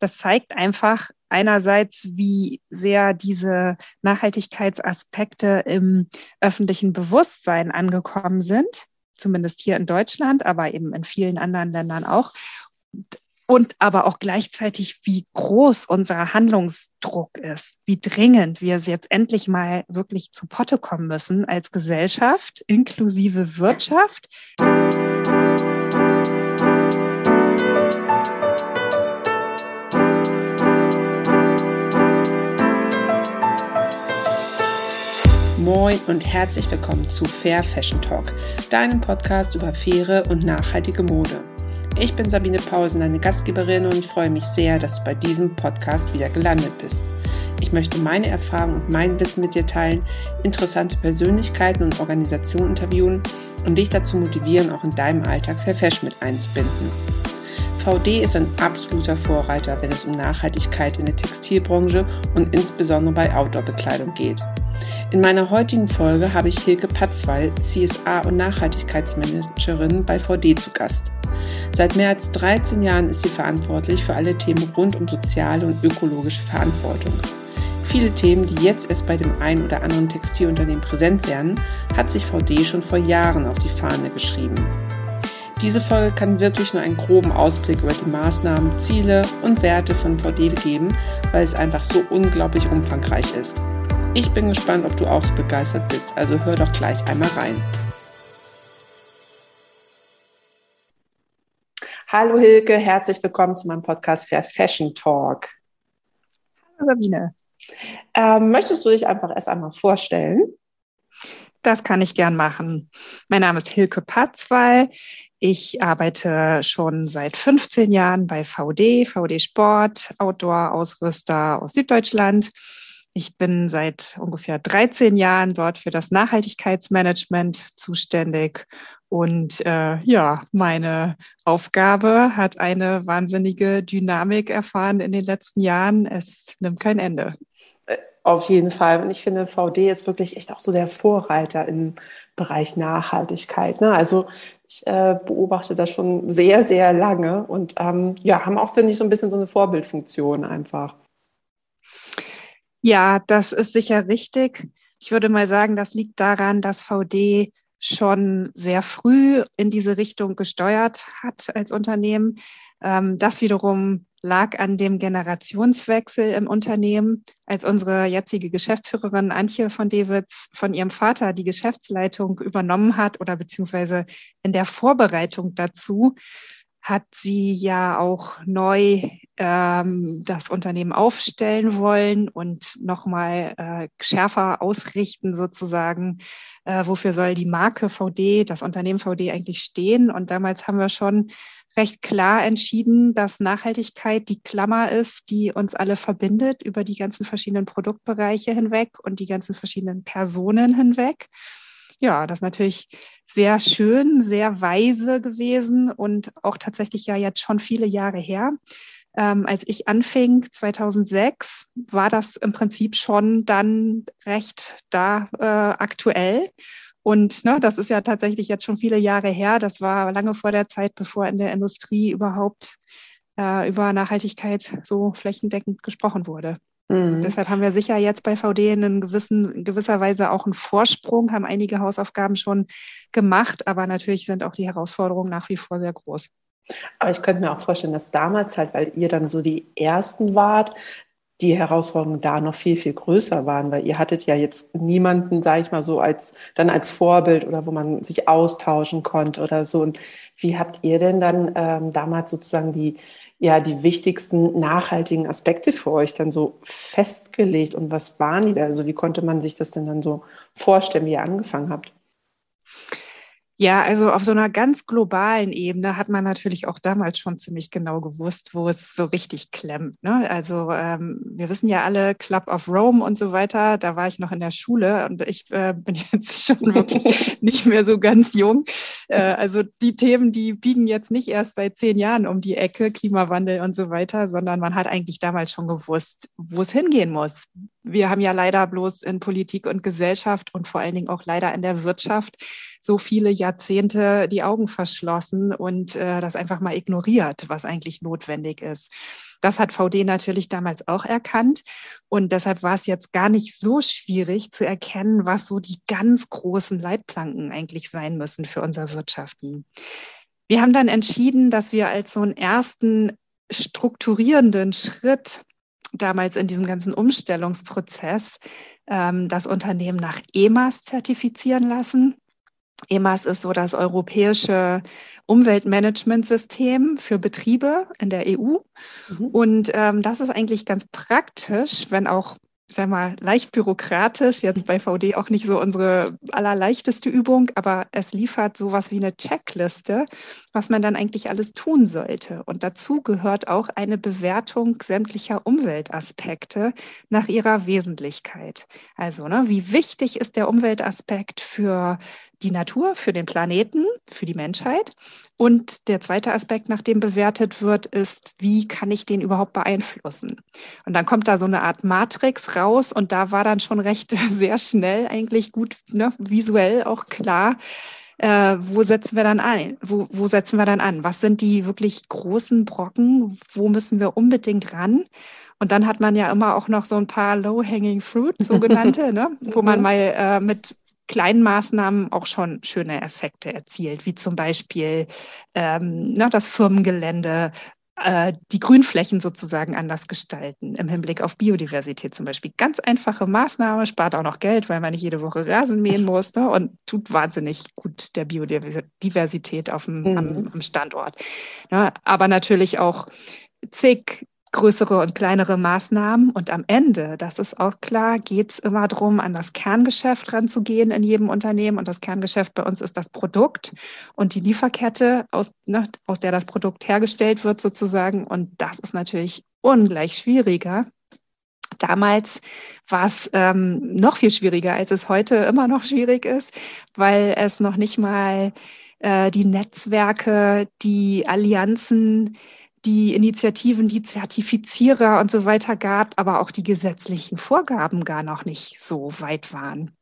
das zeigt einfach einerseits, wie sehr diese Nachhaltigkeitsaspekte im öffentlichen Bewusstsein angekommen sind, zumindest hier in Deutschland, aber eben in vielen anderen Ländern auch und aber auch gleichzeitig, wie groß unser Handlungsdruck ist, wie dringend wir es jetzt endlich mal wirklich zu Potte kommen müssen als Gesellschaft, inklusive Wirtschaft. Moin und herzlich willkommen zu Fair Fashion Talk, deinem Podcast über faire und nachhaltige Mode. Ich bin Sabine Pausen, deine Gastgeberin und ich freue mich sehr, dass du bei diesem Podcast wieder gelandet bist. Ich möchte meine Erfahrungen und mein Wissen mit dir teilen, interessante Persönlichkeiten und Organisationen interviewen und dich dazu motivieren, auch in deinem Alltag Fair Fashion mit einzubinden. VD ist ein absoluter Vorreiter, wenn es um Nachhaltigkeit in der Textilbranche und insbesondere bei Outdoor-Bekleidung geht. In meiner heutigen Folge habe ich Hilke Patzwall, CSA und Nachhaltigkeitsmanagerin bei VD zu Gast. Seit mehr als 13 Jahren ist sie verantwortlich für alle Themen rund um soziale und ökologische Verantwortung. Viele Themen, die jetzt erst bei dem einen oder anderen Textilunternehmen präsent werden, hat sich VD schon vor Jahren auf die Fahne geschrieben. Diese Folge kann wirklich nur einen groben Ausblick über die Maßnahmen, Ziele und Werte von VD geben, weil es einfach so unglaublich umfangreich ist. Ich bin gespannt, ob du auch so begeistert bist, also hör doch gleich einmal rein. Hallo Hilke, herzlich willkommen zu meinem Podcast Fair Fashion Talk. Hallo Sabine. Ähm, möchtest du dich einfach erst einmal vorstellen? Das kann ich gern machen. Mein Name ist Hilke Patzwall. Ich arbeite schon seit 15 Jahren bei VD, VD Sport, Outdoor-Ausrüster aus Süddeutschland. Ich bin seit ungefähr 13 Jahren dort für das Nachhaltigkeitsmanagement zuständig und äh, ja, meine Aufgabe hat eine wahnsinnige Dynamik erfahren in den letzten Jahren. Es nimmt kein Ende. Äh, auf jeden Fall. Und ich finde, VD ist wirklich echt auch so der Vorreiter im Bereich Nachhaltigkeit. Ne? Also ich äh, beobachte das schon sehr, sehr lange und ähm, ja, haben auch, finde ich, so ein bisschen so eine Vorbildfunktion einfach. Ja, das ist sicher richtig. Ich würde mal sagen, das liegt daran, dass VD schon sehr früh in diese Richtung gesteuert hat als Unternehmen. Ähm, das wiederum lag an dem Generationswechsel im Unternehmen, als unsere jetzige Geschäftsführerin Antje von Dewitz von ihrem Vater die Geschäftsleitung übernommen hat oder beziehungsweise in der Vorbereitung dazu hat sie ja auch neu ähm, das Unternehmen aufstellen wollen und nochmal äh, schärfer ausrichten sozusagen, äh, wofür soll die Marke VD, das Unternehmen VD eigentlich stehen. Und damals haben wir schon recht klar entschieden, dass Nachhaltigkeit die Klammer ist, die uns alle verbindet über die ganzen verschiedenen Produktbereiche hinweg und die ganzen verschiedenen Personen hinweg. Ja, das ist natürlich sehr schön, sehr weise gewesen und auch tatsächlich ja jetzt schon viele Jahre her. Ähm, als ich anfing, 2006, war das im Prinzip schon dann recht da äh, aktuell. Und ne, das ist ja tatsächlich jetzt schon viele Jahre her. Das war lange vor der Zeit, bevor in der Industrie überhaupt äh, über Nachhaltigkeit so flächendeckend gesprochen wurde. Mhm. Deshalb haben wir sicher jetzt bei VD in, gewissen, in gewisser Weise auch einen Vorsprung, haben einige Hausaufgaben schon gemacht, aber natürlich sind auch die Herausforderungen nach wie vor sehr groß. Aber ich könnte mir auch vorstellen, dass damals halt, weil ihr dann so die Ersten wart, die Herausforderungen da noch viel, viel größer waren, weil ihr hattet ja jetzt niemanden, sage ich mal so, als dann als Vorbild oder wo man sich austauschen konnte oder so. Und wie habt ihr denn dann ähm, damals sozusagen die, ja, die wichtigsten nachhaltigen Aspekte für euch dann so festgelegt und was waren die da? Also wie konnte man sich das denn dann so vorstellen, wie ihr angefangen habt? Ja, also auf so einer ganz globalen Ebene hat man natürlich auch damals schon ziemlich genau gewusst, wo es so richtig klemmt. Ne? Also ähm, wir wissen ja alle Club of Rome und so weiter. Da war ich noch in der Schule und ich äh, bin jetzt schon wirklich nicht mehr so ganz jung. Äh, also die Themen, die biegen jetzt nicht erst seit zehn Jahren um die Ecke, Klimawandel und so weiter, sondern man hat eigentlich damals schon gewusst, wo es hingehen muss wir haben ja leider bloß in Politik und Gesellschaft und vor allen Dingen auch leider in der Wirtschaft so viele Jahrzehnte die Augen verschlossen und äh, das einfach mal ignoriert, was eigentlich notwendig ist. Das hat VD natürlich damals auch erkannt und deshalb war es jetzt gar nicht so schwierig zu erkennen, was so die ganz großen Leitplanken eigentlich sein müssen für unser Wirtschaften. Wir haben dann entschieden, dass wir als so einen ersten strukturierenden Schritt damals in diesem ganzen Umstellungsprozess ähm, das Unternehmen nach EMAS zertifizieren lassen. EMAS ist so das europäische Umweltmanagementsystem für Betriebe in der EU. Mhm. Und ähm, das ist eigentlich ganz praktisch, wenn auch sag mal, leicht bürokratisch, jetzt bei VD auch nicht so unsere allerleichteste Übung, aber es liefert sowas wie eine Checkliste, was man dann eigentlich alles tun sollte. Und dazu gehört auch eine Bewertung sämtlicher Umweltaspekte nach ihrer Wesentlichkeit. Also, ne, wie wichtig ist der Umweltaspekt für die Natur, für den Planeten, für die Menschheit. Und der zweite Aspekt, nach dem bewertet wird, ist, wie kann ich den überhaupt beeinflussen? Und dann kommt da so eine Art Matrix raus und da war dann schon recht sehr schnell eigentlich gut ne, visuell auch klar, äh, wo setzen wir dann ein? Wo, wo setzen wir dann an? Was sind die wirklich großen Brocken? Wo müssen wir unbedingt ran? Und dann hat man ja immer auch noch so ein paar Low-Hanging Fruit, sogenannte, ne? wo man mal äh, mit kleinen Maßnahmen auch schon schöne Effekte erzielt, wie zum Beispiel ähm, na, das Firmengelände, äh, die Grünflächen sozusagen anders gestalten im Hinblick auf Biodiversität zum Beispiel. Ganz einfache Maßnahme, spart auch noch Geld, weil man nicht jede Woche Rasen mähen muss ne, und tut wahnsinnig gut der Biodiversität auf dem, mhm. am, am, Standort. Ja, aber natürlich auch zig größere und kleinere Maßnahmen. Und am Ende, das ist auch klar, geht es immer darum, an das Kerngeschäft ranzugehen in jedem Unternehmen. Und das Kerngeschäft bei uns ist das Produkt und die Lieferkette, aus, ne, aus der das Produkt hergestellt wird sozusagen. Und das ist natürlich ungleich schwieriger. Damals war es ähm, noch viel schwieriger, als es heute immer noch schwierig ist, weil es noch nicht mal äh, die Netzwerke, die Allianzen, die Initiativen, die Zertifizierer und so weiter gab, aber auch die gesetzlichen Vorgaben gar noch nicht so weit waren.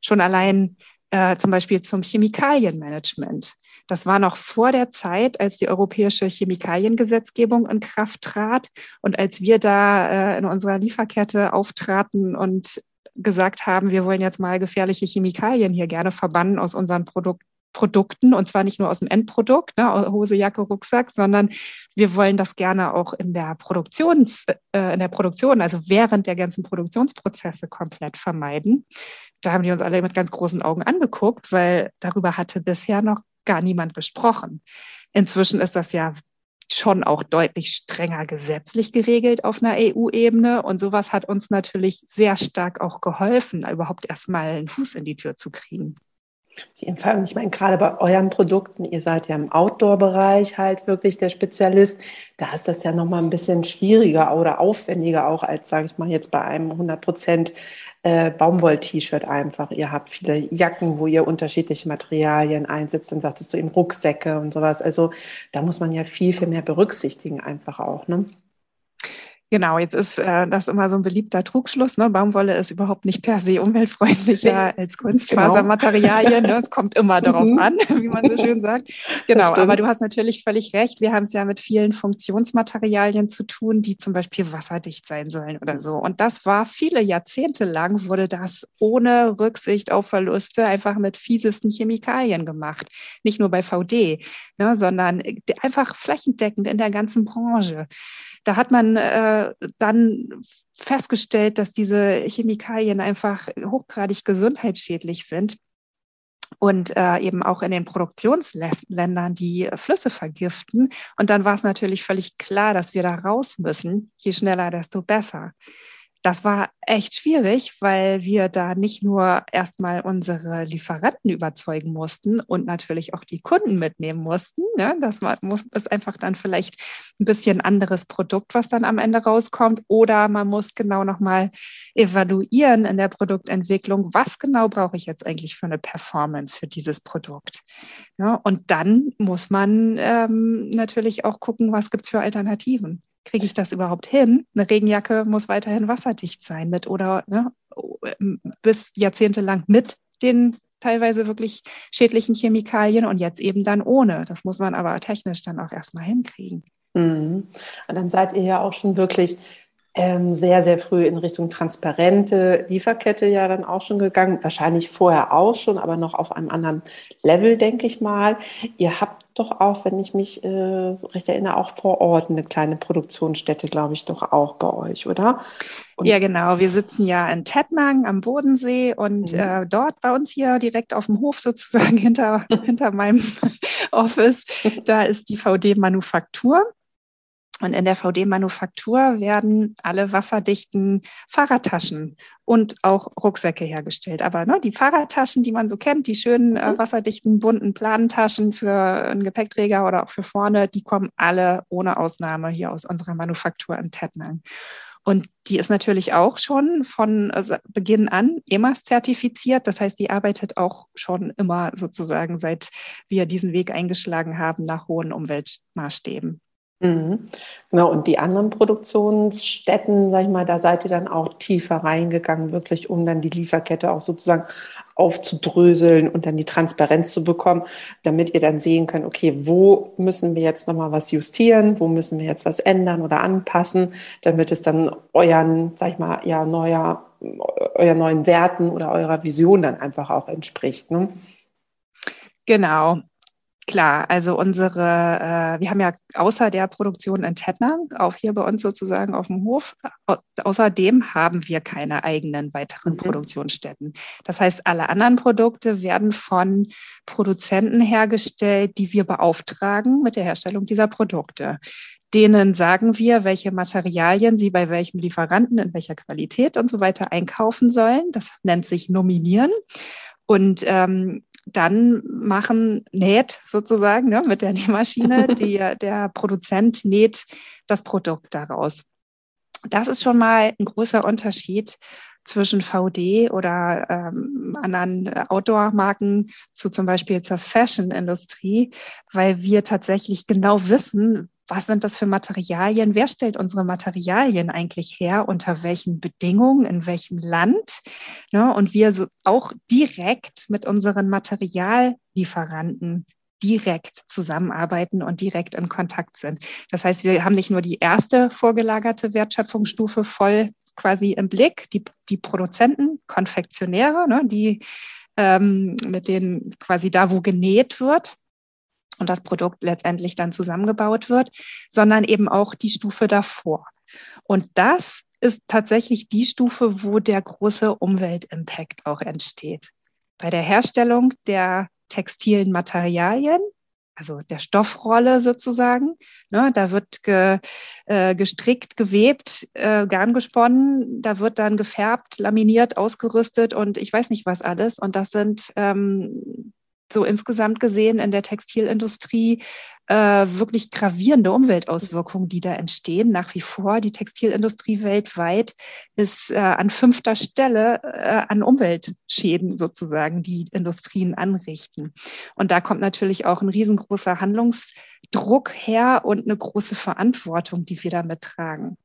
Schon allein äh, zum Beispiel zum Chemikalienmanagement. Das war noch vor der Zeit, als die europäische Chemikaliengesetzgebung in Kraft trat und als wir da äh, in unserer Lieferkette auftraten und gesagt haben, wir wollen jetzt mal gefährliche Chemikalien hier gerne verbannen aus unseren Produkten Produkten und zwar nicht nur aus dem Endprodukt, ne, Hose, Jacke, Rucksack, sondern wir wollen das gerne auch in der Produktions, äh, in der Produktion, also während der ganzen Produktionsprozesse komplett vermeiden. Da haben die uns alle mit ganz großen Augen angeguckt, weil darüber hatte bisher noch gar niemand gesprochen. Inzwischen ist das ja schon auch deutlich strenger gesetzlich geregelt auf einer EU-Ebene. Und sowas hat uns natürlich sehr stark auch geholfen, überhaupt erstmal einen Fuß in die Tür zu kriegen. Fall. Und ich meine, gerade bei euren Produkten, ihr seid ja im Outdoor-Bereich halt wirklich der Spezialist. Da ist das ja nochmal ein bisschen schwieriger oder aufwendiger auch als, sage ich mal, jetzt bei einem 100% äh, Baumwoll-T-Shirt einfach. Ihr habt viele Jacken, wo ihr unterschiedliche Materialien einsetzt. Dann sagtest du eben Rucksäcke und sowas. Also da muss man ja viel, viel mehr berücksichtigen einfach auch. Ne? Genau, jetzt ist äh, das immer so ein beliebter Trugschluss. Ne? Baumwolle ist überhaupt nicht per se umweltfreundlicher nee. als Kunstfasermaterialien. Genau. Ne? Es kommt immer darauf mhm. an, wie man so schön sagt. Genau, aber du hast natürlich völlig recht. Wir haben es ja mit vielen Funktionsmaterialien zu tun, die zum Beispiel wasserdicht sein sollen oder so. Und das war viele Jahrzehnte lang, wurde das ohne Rücksicht auf Verluste einfach mit fiesesten Chemikalien gemacht. Nicht nur bei VD, ne? sondern einfach flächendeckend in der ganzen Branche. Da hat man äh, dann festgestellt, dass diese Chemikalien einfach hochgradig gesundheitsschädlich sind und äh, eben auch in den Produktionsländern die Flüsse vergiften. Und dann war es natürlich völlig klar, dass wir da raus müssen. Je schneller, desto besser das war echt schwierig, weil wir da nicht nur erstmal unsere Lieferanten überzeugen mussten und natürlich auch die Kunden mitnehmen mussten. Ne? Das war, muss, ist einfach dann vielleicht ein bisschen anderes Produkt, was dann am Ende rauskommt. Oder man muss genau nochmal evaluieren in der Produktentwicklung, was genau brauche ich jetzt eigentlich für eine Performance für dieses Produkt. Ja? Und dann muss man ähm, natürlich auch gucken, was gibt es für Alternativen. Kriege ich das überhaupt hin? Eine Regenjacke muss weiterhin wasserdicht sein mit oder ne, bis jahrzehntelang mit den teilweise wirklich schädlichen Chemikalien und jetzt eben dann ohne. Das muss man aber technisch dann auch erstmal hinkriegen. Mhm. Und dann seid ihr ja auch schon wirklich ähm, sehr, sehr früh in Richtung transparente Lieferkette ja dann auch schon gegangen. Wahrscheinlich vorher auch schon, aber noch auf einem anderen Level, denke ich mal. Ihr habt doch auch, wenn ich mich äh, recht erinnere, auch vor Ort eine kleine Produktionsstätte, glaube ich, doch auch bei euch, oder? Und ja, genau. Wir sitzen ja in Tettnang am Bodensee und mhm. äh, dort bei uns hier direkt auf dem Hof sozusagen hinter, hinter meinem Office, da ist die VD Manufaktur. Und in der VD-Manufaktur werden alle wasserdichten Fahrradtaschen und auch Rucksäcke hergestellt. Aber ne, die Fahrradtaschen, die man so kennt, die schönen äh, mhm. wasserdichten, bunten Planentaschen für einen Gepäckträger oder auch für vorne, die kommen alle ohne Ausnahme hier aus unserer Manufaktur in Tettnang. Und die ist natürlich auch schon von äh, Beginn an EMAS zertifiziert. Das heißt, die arbeitet auch schon immer sozusagen, seit wir diesen Weg eingeschlagen haben, nach hohen Umweltmaßstäben. Mhm. Genau, und die anderen Produktionsstätten, sag ich mal, da seid ihr dann auch tiefer reingegangen, wirklich, um dann die Lieferkette auch sozusagen aufzudröseln und dann die Transparenz zu bekommen, damit ihr dann sehen könnt, okay, wo müssen wir jetzt nochmal was justieren, wo müssen wir jetzt was ändern oder anpassen, damit es dann euren, sag ich mal, ja, neuer, euren neuen Werten oder eurer Vision dann einfach auch entspricht. Ne? Genau. Klar, also unsere, äh, wir haben ja außer der Produktion in Tettnang, auch hier bei uns sozusagen auf dem Hof, au außerdem haben wir keine eigenen weiteren mhm. Produktionsstätten. Das heißt, alle anderen Produkte werden von Produzenten hergestellt, die wir beauftragen mit der Herstellung dieser Produkte. Denen sagen wir, welche Materialien sie bei welchem Lieferanten in welcher Qualität und so weiter einkaufen sollen. Das nennt sich Nominieren. Und ähm, dann machen, näht sozusagen ne, mit der Nähmaschine, die, der Produzent näht das Produkt daraus. Das ist schon mal ein großer Unterschied zwischen VD oder ähm, anderen Outdoor-Marken zu zum Beispiel zur Fashion-Industrie, weil wir tatsächlich genau wissen, was sind das für Materialien? Wer stellt unsere Materialien eigentlich her? Unter welchen Bedingungen? In welchem Land? Ja, und wir so auch direkt mit unseren Materiallieferanten direkt zusammenarbeiten und direkt in Kontakt sind. Das heißt, wir haben nicht nur die erste vorgelagerte Wertschöpfungsstufe voll quasi im Blick, die, die Produzenten, Konfektionäre, ne, die ähm, mit denen quasi da, wo genäht wird, und das Produkt letztendlich dann zusammengebaut wird, sondern eben auch die Stufe davor. Und das ist tatsächlich die Stufe, wo der große Umweltimpact auch entsteht. Bei der Herstellung der textilen Materialien, also der Stoffrolle sozusagen, ne, da wird ge, äh, gestrickt, gewebt, äh, Garn gesponnen, da wird dann gefärbt, laminiert, ausgerüstet und ich weiß nicht was alles. Und das sind ähm, so insgesamt gesehen in der Textilindustrie äh, wirklich gravierende Umweltauswirkungen, die da entstehen. Nach wie vor, die Textilindustrie weltweit ist äh, an fünfter Stelle äh, an Umweltschäden sozusagen, die Industrien anrichten. Und da kommt natürlich auch ein riesengroßer Handlungsdruck her und eine große Verantwortung, die wir damit tragen.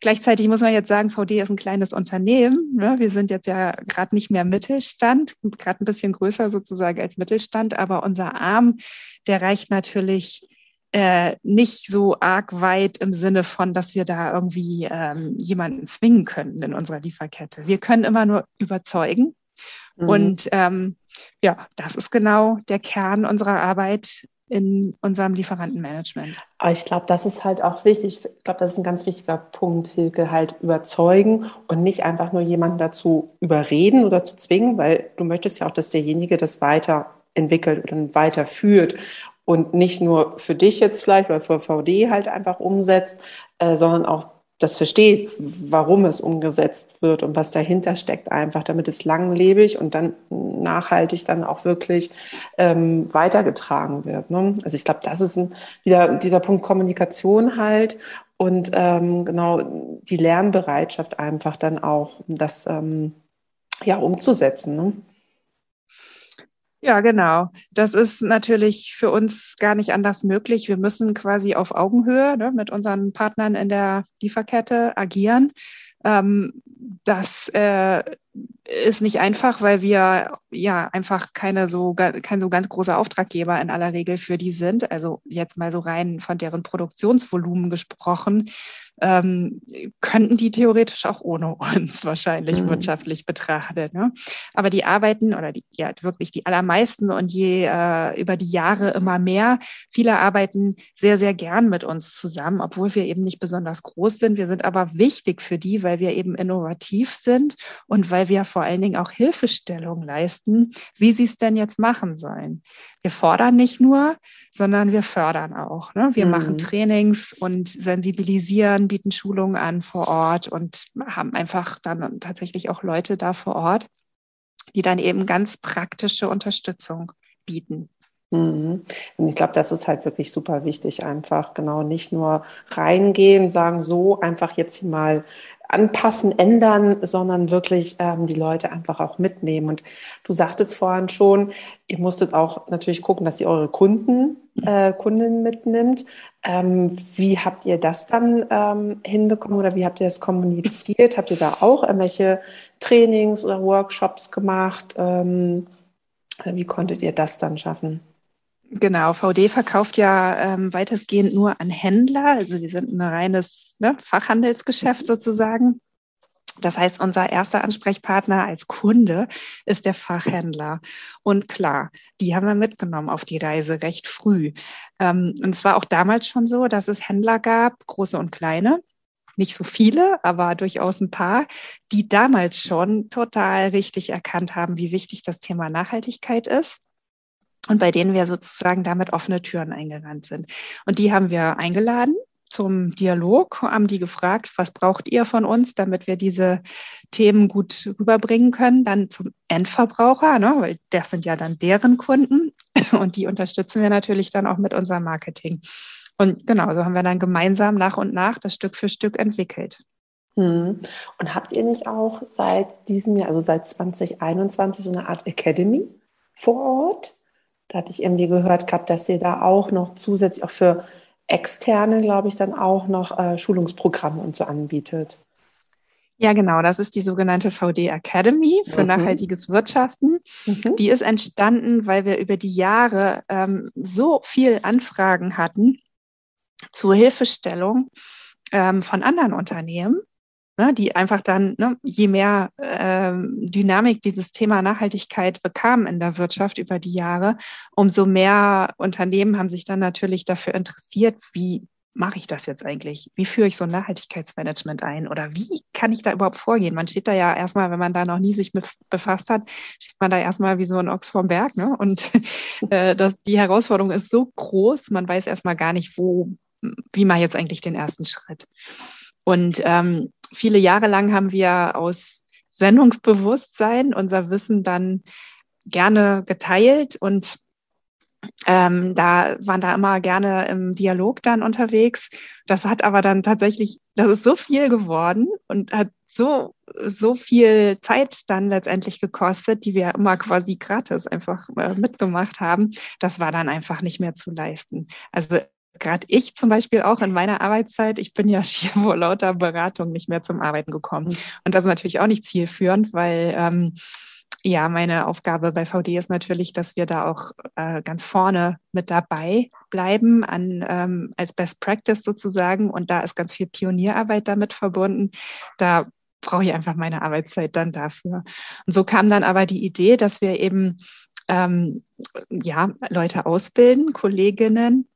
Gleichzeitig muss man jetzt sagen, VD ist ein kleines Unternehmen. Ne? Wir sind jetzt ja gerade nicht mehr Mittelstand, gerade ein bisschen größer sozusagen als Mittelstand, aber unser Arm, der reicht natürlich äh, nicht so arg weit im Sinne von, dass wir da irgendwie ähm, jemanden zwingen können in unserer Lieferkette. Wir können immer nur überzeugen. Mhm. Und ähm, ja, das ist genau der Kern unserer Arbeit, in unserem Lieferantenmanagement. Aber ich glaube, das ist halt auch wichtig. Ich glaube, das ist ein ganz wichtiger Punkt, Hilke, halt überzeugen und nicht einfach nur jemanden dazu überreden oder zu zwingen, weil du möchtest ja auch, dass derjenige das weiterentwickelt und weiterführt und nicht nur für dich jetzt vielleicht oder für VD halt einfach umsetzt, äh, sondern auch das versteht, warum es umgesetzt wird und was dahinter steckt, einfach, damit es langlebig und dann nachhaltig dann auch wirklich ähm, weitergetragen wird. Ne? Also ich glaube, das ist ein, wieder dieser Punkt Kommunikation halt und ähm, genau die Lernbereitschaft einfach dann auch, das ähm, ja umzusetzen. Ne? Ja, genau. Das ist natürlich für uns gar nicht anders möglich. Wir müssen quasi auf Augenhöhe ne, mit unseren Partnern in der Lieferkette agieren. Ähm, das äh, ist nicht einfach, weil wir ja einfach keine so kein so ganz großer Auftraggeber in aller Regel für die sind. Also jetzt mal so rein von deren Produktionsvolumen gesprochen ähm, könnten die theoretisch auch ohne uns wahrscheinlich mhm. wirtschaftlich betrachtet. Ne? Aber die arbeiten oder die, ja wirklich die allermeisten und je äh, über die Jahre immer mehr. Viele arbeiten sehr, sehr gern mit uns zusammen, obwohl wir eben nicht besonders groß sind. Wir sind aber wichtig für die, weil wir eben innovativ sind und weil wir vor allen Dingen auch Hilfestellung leisten, wie sie es denn jetzt machen sollen. Wir fordern nicht nur, sondern wir fördern auch. Ne? Wir mhm. machen Trainings und sensibilisieren, bieten Schulungen an vor Ort und haben einfach dann tatsächlich auch Leute da vor Ort, die dann eben ganz praktische Unterstützung bieten. Mhm. Und ich glaube, das ist halt wirklich super wichtig, einfach genau nicht nur reingehen, sagen so, einfach jetzt hier mal anpassen, ändern, sondern wirklich ähm, die Leute einfach auch mitnehmen. Und du sagtest vorhin schon, ihr musstet auch natürlich gucken, dass ihr eure Kunden, äh, Kundinnen mitnimmt. Ähm, wie habt ihr das dann ähm, hinbekommen oder wie habt ihr das kommuniziert? Habt ihr da auch irgendwelche Trainings oder Workshops gemacht? Ähm, wie konntet ihr das dann schaffen? Genau, VD verkauft ja ähm, weitestgehend nur an Händler. Also wir sind ein reines ne, Fachhandelsgeschäft sozusagen. Das heißt, unser erster Ansprechpartner als Kunde ist der Fachhändler. Und klar, die haben wir mitgenommen auf die Reise recht früh. Ähm, und es war auch damals schon so, dass es Händler gab, große und kleine. Nicht so viele, aber durchaus ein paar, die damals schon total richtig erkannt haben, wie wichtig das Thema Nachhaltigkeit ist und bei denen wir sozusagen damit offene Türen eingerannt sind. Und die haben wir eingeladen zum Dialog, haben die gefragt, was braucht ihr von uns, damit wir diese Themen gut rüberbringen können. Dann zum Endverbraucher, ne, weil das sind ja dann deren Kunden und die unterstützen wir natürlich dann auch mit unserem Marketing. Und genau, so haben wir dann gemeinsam nach und nach das Stück für Stück entwickelt. Hm. Und habt ihr nicht auch seit diesem Jahr, also seit 2021, so eine Art Academy vor Ort? Da hatte ich irgendwie gehört gehabt, dass ihr da auch noch zusätzlich auch für Externe, glaube ich, dann auch noch äh, Schulungsprogramme und so anbietet. Ja, genau. Das ist die sogenannte VD Academy für mhm. nachhaltiges Wirtschaften. Mhm. Die ist entstanden, weil wir über die Jahre ähm, so viel Anfragen hatten zur Hilfestellung ähm, von anderen Unternehmen, ne, die einfach dann, ne, je mehr ähm, Dynamik dieses Thema Nachhaltigkeit bekam in der Wirtschaft über die Jahre, umso mehr Unternehmen haben sich dann natürlich dafür interessiert, wie mache ich das jetzt eigentlich? Wie führe ich so ein Nachhaltigkeitsmanagement ein? Oder wie kann ich da überhaupt vorgehen? Man steht da ja erstmal, wenn man da noch nie sich mit befasst hat, steht man da erstmal wie so ein Ochs vorm Berg. Ne? Und äh, das, die Herausforderung ist so groß, man weiß erstmal gar nicht, wo, wie man jetzt eigentlich den ersten Schritt. Und ähm, viele Jahre lang haben wir aus Sendungsbewusstsein unser Wissen dann gerne geteilt und ähm, da waren da immer gerne im Dialog dann unterwegs. Das hat aber dann tatsächlich, das ist so viel geworden und hat so, so viel Zeit dann letztendlich gekostet, die wir immer quasi gratis einfach äh, mitgemacht haben. Das war dann einfach nicht mehr zu leisten. Also gerade ich zum Beispiel auch in meiner Arbeitszeit, ich bin ja schier vor lauter Beratung nicht mehr zum Arbeiten gekommen. Mhm. Und das ist natürlich auch nicht zielführend, weil ähm, ja, meine Aufgabe bei VD ist natürlich, dass wir da auch äh, ganz vorne mit dabei bleiben an, ähm, als Best Practice sozusagen. Und da ist ganz viel Pionierarbeit damit verbunden. Da brauche ich einfach meine Arbeitszeit dann dafür. Und so kam dann aber die Idee, dass wir eben ähm, ja, Leute ausbilden, Kolleginnen,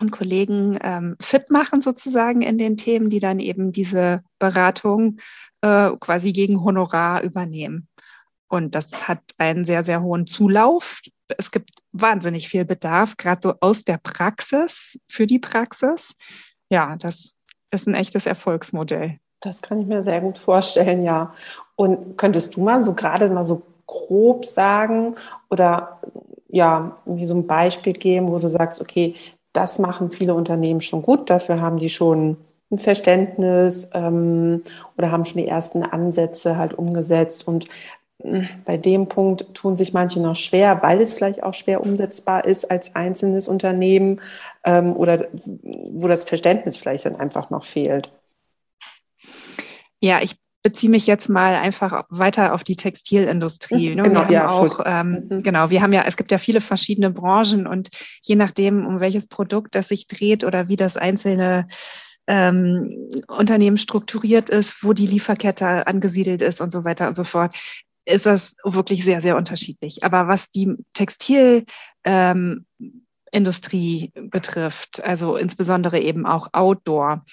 und Kollegen ähm, fit machen sozusagen in den Themen, die dann eben diese Beratung äh, quasi gegen Honorar übernehmen. Und das hat einen sehr, sehr hohen Zulauf. Es gibt wahnsinnig viel Bedarf, gerade so aus der Praxis für die Praxis. Ja, das ist ein echtes Erfolgsmodell. Das kann ich mir sehr gut vorstellen, ja. Und könntest du mal so gerade mal so grob sagen oder ja, wie so ein Beispiel geben, wo du sagst, okay, das machen viele Unternehmen schon gut. Dafür haben die schon ein Verständnis ähm, oder haben schon die ersten Ansätze halt umgesetzt. Und bei dem Punkt tun sich manche noch schwer, weil es vielleicht auch schwer umsetzbar ist als einzelnes Unternehmen ähm, oder wo das Verständnis vielleicht dann einfach noch fehlt. Ja, ich beziehe mich jetzt mal einfach weiter auf die Textilindustrie. Ne? Genau, ja, auch, ähm, mhm. genau, wir haben ja, es gibt ja viele verschiedene Branchen und je nachdem, um welches Produkt das sich dreht oder wie das einzelne ähm, Unternehmen strukturiert ist, wo die Lieferkette angesiedelt ist und so weiter und so fort, ist das wirklich sehr, sehr unterschiedlich. Aber was die Textil ähm, Industrie betrifft, also insbesondere eben auch Outdoor.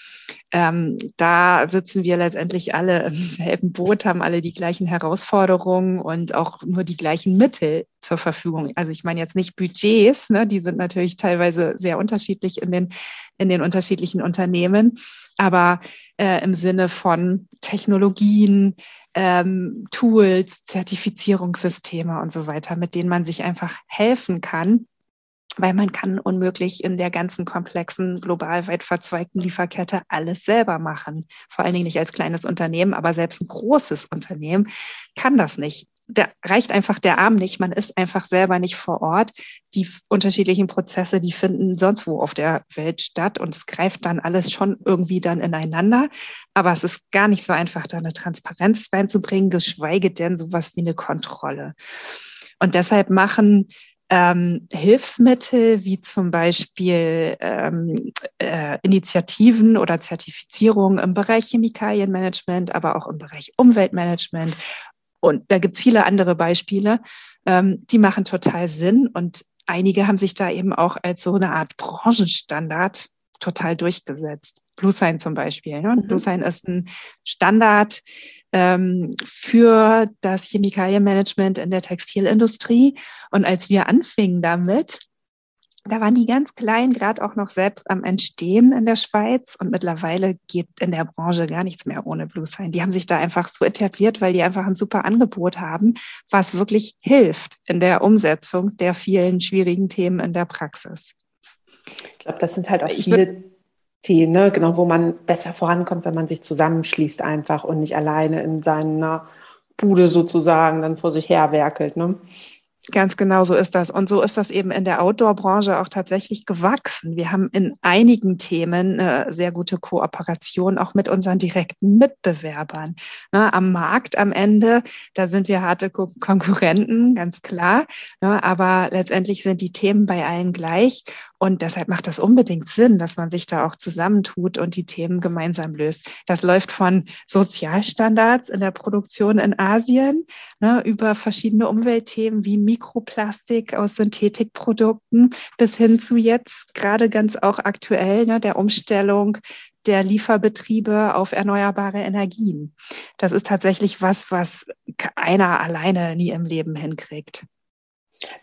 Ähm, da sitzen wir letztendlich alle im selben Boot, haben alle die gleichen Herausforderungen und auch nur die gleichen Mittel zur Verfügung. Also ich meine jetzt nicht Budgets, ne, die sind natürlich teilweise sehr unterschiedlich in den, in den unterschiedlichen Unternehmen, aber äh, im Sinne von Technologien, ähm, Tools, Zertifizierungssysteme und so weiter, mit denen man sich einfach helfen kann, weil man kann unmöglich in der ganzen komplexen, global weit verzweigten Lieferkette alles selber machen. Vor allen Dingen nicht als kleines Unternehmen, aber selbst ein großes Unternehmen kann das nicht. Da reicht einfach der Arm nicht. Man ist einfach selber nicht vor Ort. Die unterschiedlichen Prozesse, die finden sonst wo auf der Welt statt und es greift dann alles schon irgendwie dann ineinander. Aber es ist gar nicht so einfach, da eine Transparenz reinzubringen, geschweige denn sowas wie eine Kontrolle. Und deshalb machen ähm, Hilfsmittel wie zum Beispiel ähm, äh, Initiativen oder Zertifizierungen im Bereich Chemikalienmanagement, aber auch im Bereich Umweltmanagement. Und da gibt's viele andere Beispiele, ähm, die machen total Sinn. Und einige haben sich da eben auch als so eine Art Branchenstandard total durchgesetzt. BlueSign zum Beispiel. Ne? Mhm. BlueSign ist ein Standard, ähm, für das Chemikalienmanagement in der Textilindustrie. Und als wir anfingen damit, da waren die ganz klein, gerade auch noch selbst am Entstehen in der Schweiz. Und mittlerweile geht in der Branche gar nichts mehr ohne Blue Sign. Die haben sich da einfach so etabliert, weil die einfach ein super Angebot haben, was wirklich hilft in der Umsetzung der vielen schwierigen Themen in der Praxis. Ich glaube, das sind halt auch viele Themen, ne? genau, wo man besser vorankommt, wenn man sich zusammenschließt einfach und nicht alleine in seiner Bude sozusagen dann vor sich her werkelt. Ne? Ganz genau so ist das. Und so ist das eben in der Outdoor-Branche auch tatsächlich gewachsen. Wir haben in einigen Themen eine sehr gute Kooperation auch mit unseren direkten Mitbewerbern. Ne, am Markt am Ende, da sind wir harte Konkurrenten, ganz klar. Ne, aber letztendlich sind die Themen bei allen gleich. Und deshalb macht das unbedingt Sinn, dass man sich da auch zusammentut und die Themen gemeinsam löst. Das läuft von Sozialstandards in der Produktion in Asien ne, über verschiedene Umweltthemen wie Mikroplastik aus Synthetikprodukten bis hin zu jetzt gerade ganz auch aktuell ne, der Umstellung der Lieferbetriebe auf erneuerbare Energien. Das ist tatsächlich was, was einer alleine nie im Leben hinkriegt.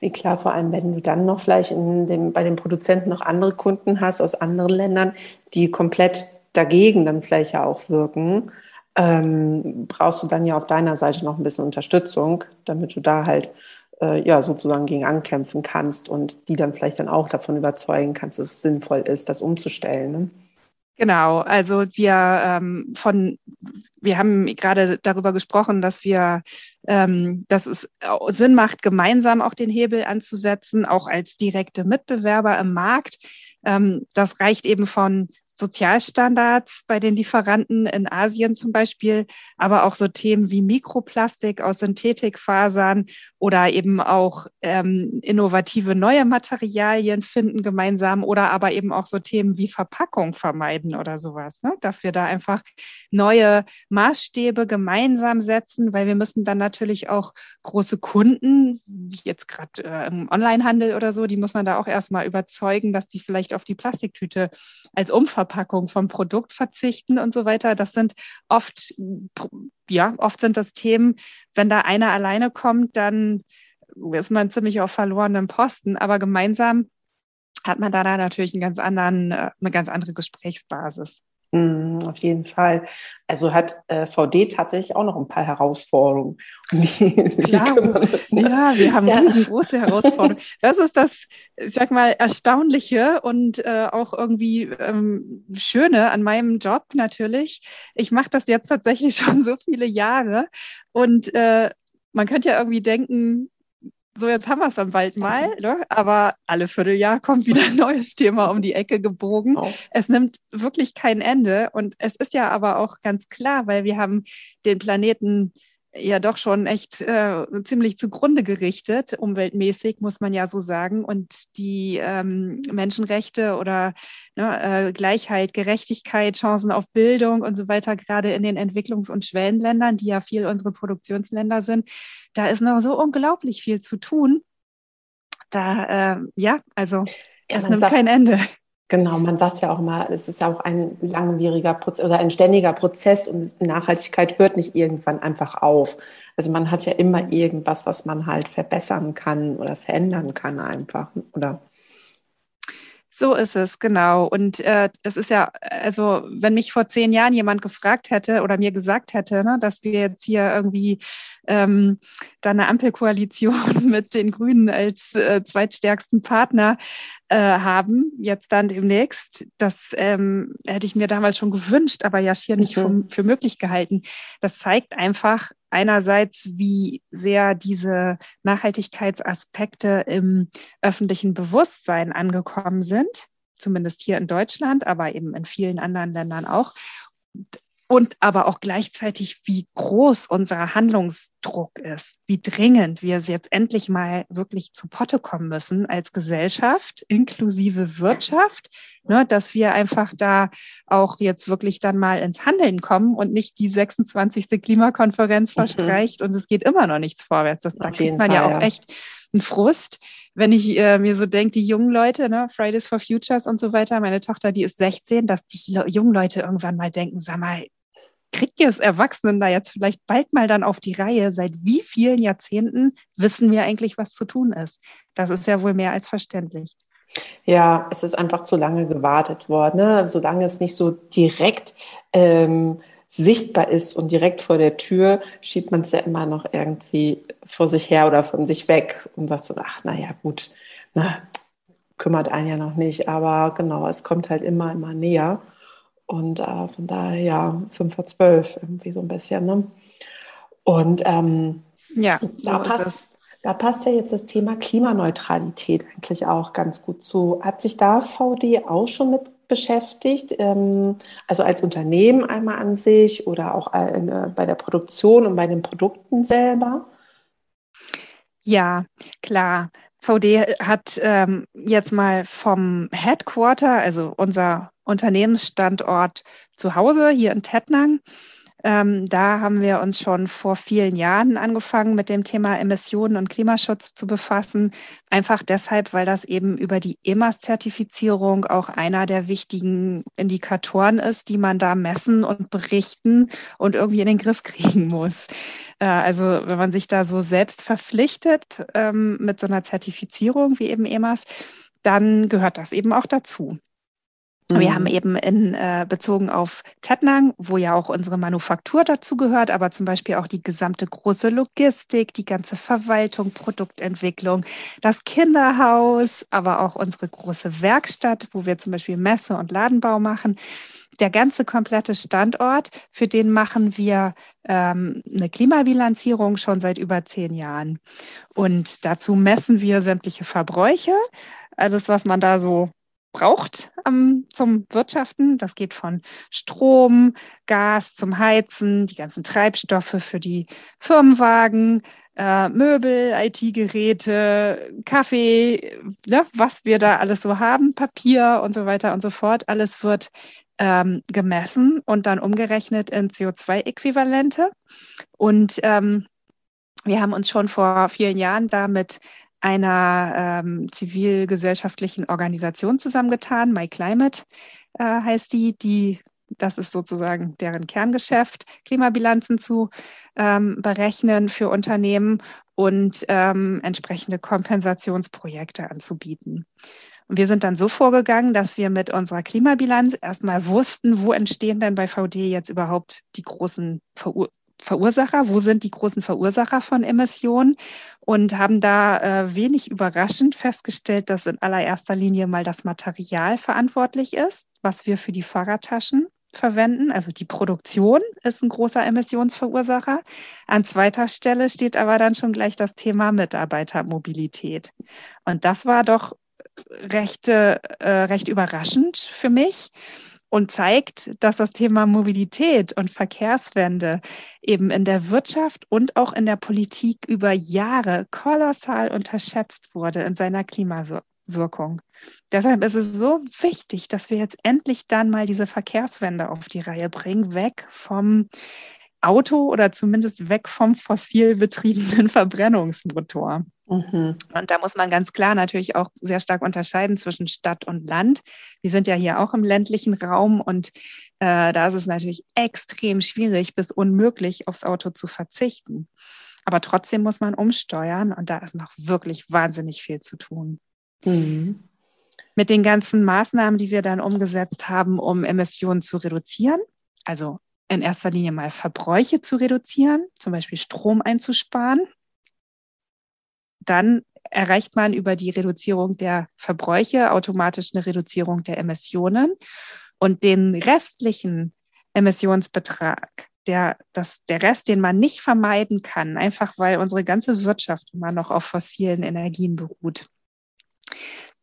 Wie klar, vor allem, wenn du dann noch vielleicht dem, bei den Produzenten noch andere Kunden hast aus anderen Ländern, die komplett dagegen dann vielleicht ja auch wirken, ähm, brauchst du dann ja auf deiner Seite noch ein bisschen Unterstützung, damit du da halt äh, ja sozusagen gegen ankämpfen kannst und die dann vielleicht dann auch davon überzeugen kannst, dass es sinnvoll ist, das umzustellen. Ne? Genau, also wir ähm, von wir haben gerade darüber gesprochen, dass wir, ähm, dass es Sinn macht, gemeinsam auch den Hebel anzusetzen, auch als direkte Mitbewerber im Markt. Ähm, das reicht eben von Sozialstandards bei den Lieferanten in Asien zum Beispiel, aber auch so Themen wie Mikroplastik aus Synthetikfasern oder eben auch ähm, innovative neue Materialien finden gemeinsam oder aber eben auch so Themen wie Verpackung vermeiden oder sowas, ne? dass wir da einfach neue Maßstäbe gemeinsam setzen, weil wir müssen dann natürlich auch große Kunden, wie jetzt gerade äh, im Onlinehandel oder so, die muss man da auch erstmal überzeugen, dass die vielleicht auf die Plastiktüte als Umfang Verpackung vom Produkt verzichten und so weiter. Das sind oft, ja, oft sind das Themen, wenn da einer alleine kommt, dann ist man ziemlich auf verlorenem Posten, aber gemeinsam hat man da natürlich einen ganz anderen, äh, eine ganz andere Gesprächsbasis. Mm, auf jeden Fall. Also hat äh, VD tatsächlich auch noch ein paar Herausforderungen. Die, Klar, die ne? ja, wir haben ja. riesengroße Herausforderungen. Das ist das, ich sag mal, Erstaunliche und äh, auch irgendwie ähm, Schöne an meinem Job natürlich. Ich mache das jetzt tatsächlich schon so viele Jahre und äh, man könnte ja irgendwie denken, so jetzt haben wir es dann bald mal, ne? aber alle Vierteljahr kommt wieder ein neues Thema um die Ecke gebogen. Oh. Es nimmt wirklich kein Ende und es ist ja aber auch ganz klar, weil wir haben den Planeten ja doch schon echt äh, ziemlich zugrunde gerichtet, umweltmäßig, muss man ja so sagen. Und die ähm, Menschenrechte oder ne, äh, Gleichheit, Gerechtigkeit, Chancen auf Bildung und so weiter, gerade in den Entwicklungs- und Schwellenländern, die ja viel unsere Produktionsländer sind, da ist noch so unglaublich viel zu tun. Da, äh, ja, also ja, es nimmt sagt, kein Ende. Genau, man sagt ja auch immer, es ist ja auch ein langwieriger Prozess oder ein ständiger Prozess und Nachhaltigkeit hört nicht irgendwann einfach auf. Also man hat ja immer irgendwas, was man halt verbessern kann oder verändern kann einfach, oder? So ist es, genau. Und äh, es ist ja, also wenn mich vor zehn Jahren jemand gefragt hätte oder mir gesagt hätte, ne, dass wir jetzt hier irgendwie ähm, da eine Ampelkoalition mit den Grünen als äh, zweitstärksten Partner äh, haben, jetzt dann demnächst, das ähm, hätte ich mir damals schon gewünscht, aber ja schier nicht mhm. für, für möglich gehalten. Das zeigt einfach, einerseits, wie sehr diese Nachhaltigkeitsaspekte im öffentlichen Bewusstsein angekommen sind, zumindest hier in Deutschland, aber eben in vielen anderen Ländern auch. und aber auch gleichzeitig, wie groß unser Handlungsdruck ist, wie dringend wir jetzt endlich mal wirklich zu Potte kommen müssen als Gesellschaft, inklusive Wirtschaft, ne, dass wir einfach da auch jetzt wirklich dann mal ins Handeln kommen und nicht die 26. Klimakonferenz mhm. verstreicht und es geht immer noch nichts vorwärts. Das, da kriegt man Fall, ja auch ja. echt einen Frust wenn ich äh, mir so denke, die jungen Leute, ne, Fridays for Futures und so weiter, meine Tochter, die ist 16, dass die jungen Leute irgendwann mal denken, sag mal, kriegt ihr es Erwachsenen da jetzt vielleicht bald mal dann auf die Reihe? Seit wie vielen Jahrzehnten wissen wir eigentlich, was zu tun ist? Das ist ja wohl mehr als verständlich. Ja, es ist einfach zu lange gewartet worden. Ne? Solange es nicht so direkt ähm, sichtbar ist und direkt vor der Tür, schiebt man es ja immer noch irgendwie vor sich her oder von sich weg und sagt so, ach, naja, gut, na, kümmert einen ja noch nicht. Aber genau, es kommt halt immer, immer näher. Und äh, von daher, ja, 5 vor 12 irgendwie so ein bisschen. Ne? Und ähm, ja, da, so passt, da passt ja jetzt das Thema Klimaneutralität eigentlich auch ganz gut zu. Hat sich da VD auch schon mit beschäftigt? Ähm, also als Unternehmen einmal an sich oder auch äh, bei der Produktion und bei den Produkten selber? Ja, klar. VD hat ähm, jetzt mal vom Headquarter, also unser Unternehmensstandort zu Hause hier in Tettnang, ähm, da haben wir uns schon vor vielen Jahren angefangen, mit dem Thema Emissionen und Klimaschutz zu befassen. Einfach deshalb, weil das eben über die EMAS-Zertifizierung auch einer der wichtigen Indikatoren ist, die man da messen und berichten und irgendwie in den Griff kriegen muss. Äh, also wenn man sich da so selbst verpflichtet ähm, mit so einer Zertifizierung wie eben EMAS, dann gehört das eben auch dazu. Mhm. Wir haben eben in, äh, bezogen auf Tettnang, wo ja auch unsere Manufaktur dazu gehört, aber zum Beispiel auch die gesamte große Logistik, die ganze Verwaltung, Produktentwicklung, das Kinderhaus, aber auch unsere große Werkstatt, wo wir zum Beispiel Messe und Ladenbau machen. Der ganze komplette Standort, für den machen wir ähm, eine Klimabilanzierung schon seit über zehn Jahren. Und dazu messen wir sämtliche Verbräuche, alles, was man da so braucht ähm, zum Wirtschaften. Das geht von Strom, Gas zum Heizen, die ganzen Treibstoffe für die Firmenwagen, äh, Möbel, IT-Geräte, Kaffee, ne, was wir da alles so haben, Papier und so weiter und so fort. Alles wird ähm, gemessen und dann umgerechnet in CO2-Äquivalente. Und ähm, wir haben uns schon vor vielen Jahren damit einer ähm, zivilgesellschaftlichen Organisation zusammengetan. My Climate äh, heißt die, die das ist sozusagen deren Kerngeschäft, Klimabilanzen zu ähm, berechnen für Unternehmen und ähm, entsprechende Kompensationsprojekte anzubieten. Und wir sind dann so vorgegangen, dass wir mit unserer Klimabilanz erstmal wussten, wo entstehen denn bei VD jetzt überhaupt die großen Verur Verursacher, wo sind die großen Verursacher von Emissionen und haben da äh, wenig überraschend festgestellt, dass in allererster Linie mal das Material verantwortlich ist, was wir für die Fahrradtaschen verwenden. Also die Produktion ist ein großer Emissionsverursacher. An zweiter Stelle steht aber dann schon gleich das Thema Mitarbeitermobilität. Und das war doch recht, äh, recht überraschend für mich und zeigt, dass das Thema Mobilität und Verkehrswende eben in der Wirtschaft und auch in der Politik über Jahre kolossal unterschätzt wurde in seiner Klimawirkung. Deshalb ist es so wichtig, dass wir jetzt endlich dann mal diese Verkehrswende auf die Reihe bringen, weg vom Auto oder zumindest weg vom fossil betriebenen Verbrennungsmotor. Mhm. Und da muss man ganz klar natürlich auch sehr stark unterscheiden zwischen Stadt und Land. Wir sind ja hier auch im ländlichen Raum und äh, da ist es natürlich extrem schwierig bis unmöglich, aufs Auto zu verzichten. Aber trotzdem muss man umsteuern und da ist noch wirklich wahnsinnig viel zu tun. Mhm. Mit den ganzen Maßnahmen, die wir dann umgesetzt haben, um Emissionen zu reduzieren, also in erster Linie mal Verbräuche zu reduzieren, zum Beispiel Strom einzusparen. Dann erreicht man über die Reduzierung der Verbräuche automatisch eine Reduzierung der Emissionen und den restlichen Emissionsbetrag, der, das, der Rest, den man nicht vermeiden kann, einfach weil unsere ganze Wirtschaft immer noch auf fossilen Energien beruht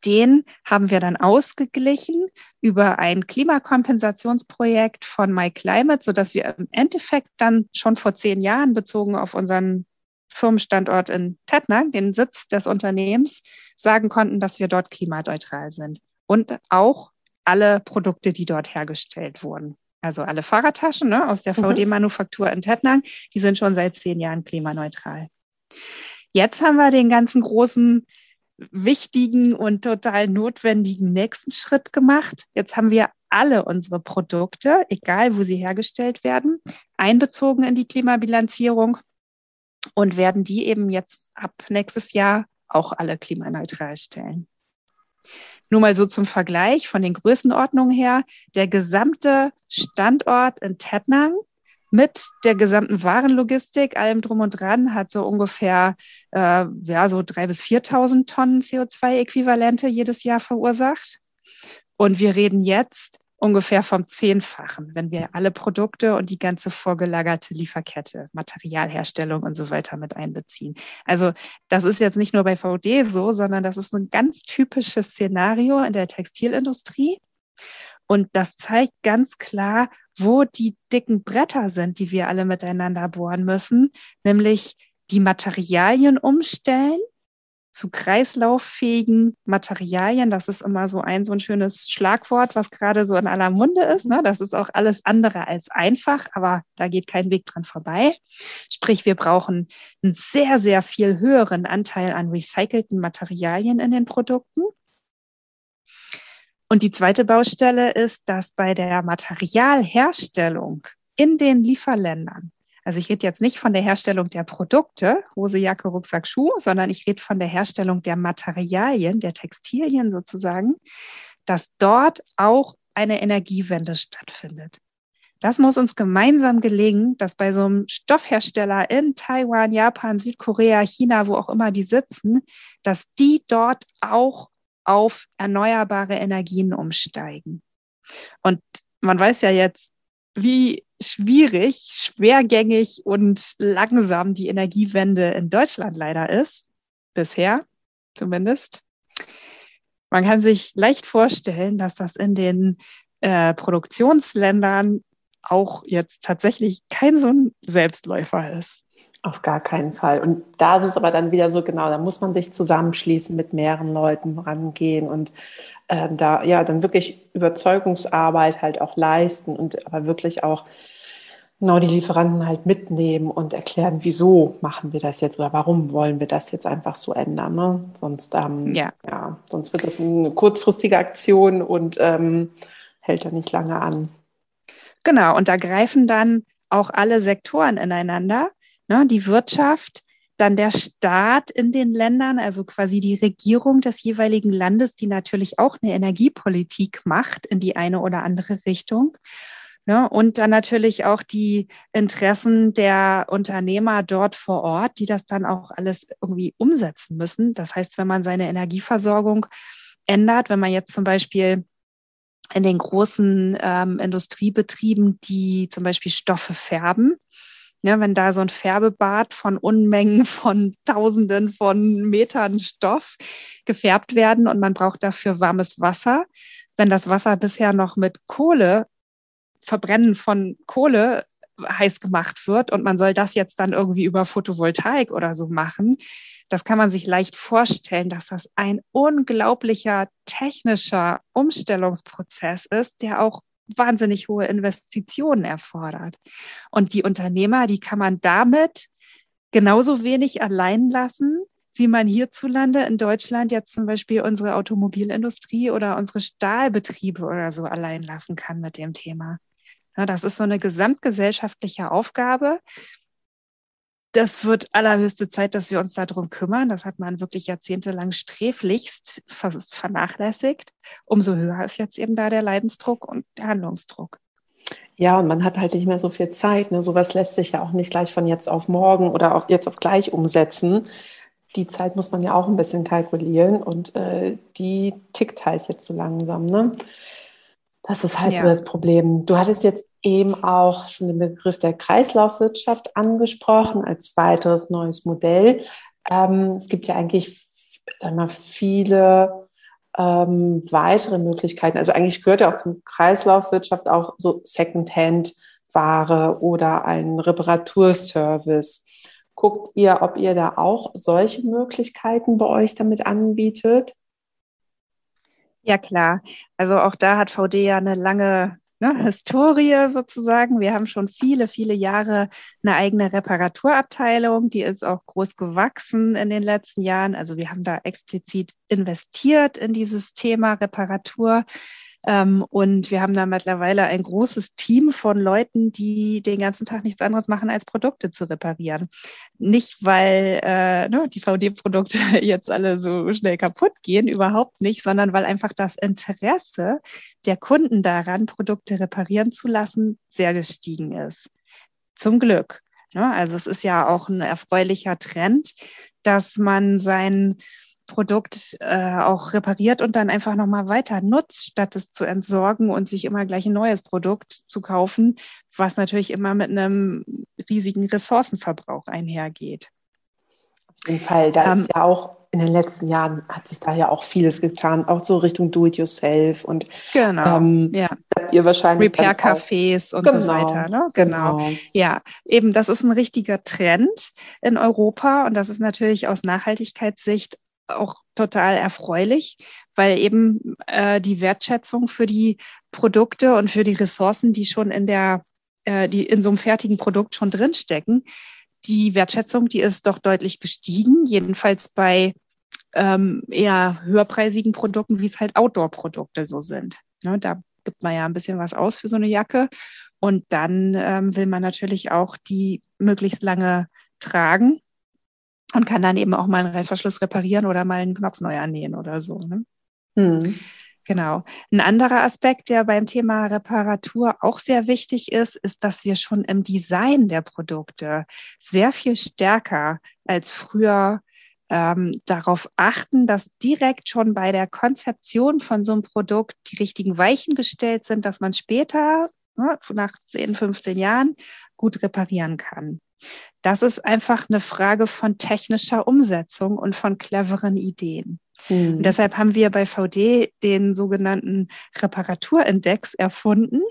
den haben wir dann ausgeglichen über ein Klimakompensationsprojekt von MyClimate, sodass wir im Endeffekt dann schon vor zehn Jahren bezogen auf unseren Firmenstandort in Tettnang, den Sitz des Unternehmens, sagen konnten, dass wir dort klimaneutral sind. Und auch alle Produkte, die dort hergestellt wurden. Also alle Fahrradtaschen ne, aus der mhm. VD-Manufaktur in Tettnang, die sind schon seit zehn Jahren klimaneutral. Jetzt haben wir den ganzen großen wichtigen und total notwendigen nächsten Schritt gemacht. Jetzt haben wir alle unsere Produkte, egal wo sie hergestellt werden, einbezogen in die Klimabilanzierung und werden die eben jetzt ab nächstes Jahr auch alle klimaneutral stellen. Nur mal so zum Vergleich von den Größenordnungen her. Der gesamte Standort in Tettnang mit der gesamten Warenlogistik, allem drum und dran, hat so ungefähr äh, ja so drei bis 4.000 Tonnen CO2-Äquivalente jedes Jahr verursacht. Und wir reden jetzt ungefähr vom Zehnfachen, wenn wir alle Produkte und die ganze vorgelagerte Lieferkette, Materialherstellung und so weiter mit einbeziehen. Also das ist jetzt nicht nur bei VD so, sondern das ist ein ganz typisches Szenario in der Textilindustrie. Und das zeigt ganz klar, wo die dicken Bretter sind, die wir alle miteinander bohren müssen, nämlich die Materialien umstellen zu kreislauffähigen Materialien. Das ist immer so ein so ein schönes Schlagwort, was gerade so in aller Munde ist. Ne? Das ist auch alles andere als einfach, aber da geht kein Weg dran vorbei. Sprich, wir brauchen einen sehr, sehr viel höheren Anteil an recycelten Materialien in den Produkten. Und die zweite Baustelle ist, dass bei der Materialherstellung in den Lieferländern, also ich rede jetzt nicht von der Herstellung der Produkte, Hose, Jacke, Rucksack, Schuh, sondern ich rede von der Herstellung der Materialien, der Textilien sozusagen, dass dort auch eine Energiewende stattfindet. Das muss uns gemeinsam gelingen, dass bei so einem Stoffhersteller in Taiwan, Japan, Südkorea, China, wo auch immer die sitzen, dass die dort auch auf erneuerbare Energien umsteigen. Und man weiß ja jetzt, wie schwierig, schwergängig und langsam die Energiewende in Deutschland leider ist, bisher zumindest. Man kann sich leicht vorstellen, dass das in den äh, Produktionsländern auch jetzt tatsächlich kein so ein Selbstläufer ist. Auf gar keinen Fall. Und da ist es aber dann wieder so genau, da muss man sich zusammenschließen, mit mehreren Leuten rangehen und äh, da ja dann wirklich Überzeugungsarbeit halt auch leisten und aber wirklich auch genau die Lieferanten halt mitnehmen und erklären, wieso machen wir das jetzt oder warum wollen wir das jetzt einfach so ändern. Ne? Sonst, ähm, ja. ja. sonst wird das eine kurzfristige Aktion und ähm, hält dann nicht lange an. Genau, und da greifen dann auch alle Sektoren ineinander ne, die Wirtschaft, dann der Staat in den Ländern, also quasi die Regierung des jeweiligen Landes, die natürlich auch eine Energiepolitik macht in die eine oder andere Richtung. Ne, und dann natürlich auch die Interessen der Unternehmer dort vor Ort, die das dann auch alles irgendwie umsetzen müssen. Das heißt, wenn man seine Energieversorgung ändert, wenn man jetzt zum Beispiel in den großen ähm, Industriebetrieben, die zum Beispiel Stoffe färben. Ja, wenn da so ein Färbebad von Unmengen von Tausenden von Metern Stoff gefärbt werden und man braucht dafür warmes Wasser. Wenn das Wasser bisher noch mit Kohle, Verbrennen von Kohle heiß gemacht wird und man soll das jetzt dann irgendwie über Photovoltaik oder so machen, das kann man sich leicht vorstellen, dass das ein unglaublicher technischer Umstellungsprozess ist, der auch wahnsinnig hohe Investitionen erfordert. Und die Unternehmer, die kann man damit genauso wenig allein lassen, wie man hierzulande in Deutschland jetzt zum Beispiel unsere Automobilindustrie oder unsere Stahlbetriebe oder so allein lassen kann mit dem Thema. Das ist so eine gesamtgesellschaftliche Aufgabe. Das wird allerhöchste Zeit, dass wir uns darum kümmern. Das hat man wirklich jahrzehntelang sträflichst vernachlässigt. Umso höher ist jetzt eben da der Leidensdruck und der Handlungsdruck. Ja, und man hat halt nicht mehr so viel Zeit. Ne? Sowas lässt sich ja auch nicht gleich von jetzt auf morgen oder auch jetzt auf gleich umsetzen. Die Zeit muss man ja auch ein bisschen kalkulieren und äh, die tickt halt jetzt so langsam. Ne? Das ist halt ja. so das Problem. Du hattest jetzt eben auch schon den Begriff der Kreislaufwirtschaft angesprochen als weiteres neues Modell. Ähm, es gibt ja eigentlich, sag mal, viele ähm, weitere Möglichkeiten. Also eigentlich gehört ja auch zum Kreislaufwirtschaft auch so Secondhand-Ware oder ein Reparaturservice. Guckt ihr, ob ihr da auch solche Möglichkeiten bei euch damit anbietet? Ja, klar. Also auch da hat VD ja eine lange ne, Historie sozusagen. Wir haben schon viele, viele Jahre eine eigene Reparaturabteilung, die ist auch groß gewachsen in den letzten Jahren. Also wir haben da explizit investiert in dieses Thema Reparatur. Ähm, und wir haben da mittlerweile ein großes Team von Leuten, die den ganzen Tag nichts anderes machen, als Produkte zu reparieren. Nicht, weil äh, ne, die VD-Produkte jetzt alle so schnell kaputt gehen, überhaupt nicht, sondern weil einfach das Interesse der Kunden daran, Produkte reparieren zu lassen, sehr gestiegen ist. Zum Glück. Ne? Also es ist ja auch ein erfreulicher Trend, dass man sein Produkt äh, auch repariert und dann einfach nochmal weiter nutzt, statt es zu entsorgen und sich immer gleich ein neues Produkt zu kaufen, was natürlich immer mit einem riesigen Ressourcenverbrauch einhergeht. Auf jeden Fall, da ähm, ist ja auch in den letzten Jahren hat sich da ja auch vieles getan, auch so Richtung Do-it-yourself und genau, ähm, ja. habt ihr wahrscheinlich Repair-Cafés und genau, so weiter. Ne? Genau. genau. Ja, eben das ist ein richtiger Trend in Europa und das ist natürlich aus Nachhaltigkeitssicht auch total erfreulich, weil eben äh, die Wertschätzung für die Produkte und für die Ressourcen, die schon in der, äh, die in so einem fertigen Produkt schon drinstecken, die Wertschätzung, die ist doch deutlich gestiegen, jedenfalls bei ähm, eher höherpreisigen Produkten, wie es halt Outdoor-Produkte so sind. Ne, da gibt man ja ein bisschen was aus für so eine Jacke. Und dann ähm, will man natürlich auch die möglichst lange tragen und kann dann eben auch mal einen Reißverschluss reparieren oder mal einen Knopf neu annähen oder so. Ne? Hm. Genau. Ein anderer Aspekt, der beim Thema Reparatur auch sehr wichtig ist, ist, dass wir schon im Design der Produkte sehr viel stärker als früher ähm, darauf achten, dass direkt schon bei der Konzeption von so einem Produkt die richtigen Weichen gestellt sind, dass man später, ne, nach 10, 15 Jahren, gut reparieren kann. Das ist einfach eine Frage von technischer Umsetzung und von cleveren Ideen. Mhm. Und deshalb haben wir bei VD den sogenannten Reparaturindex erfunden.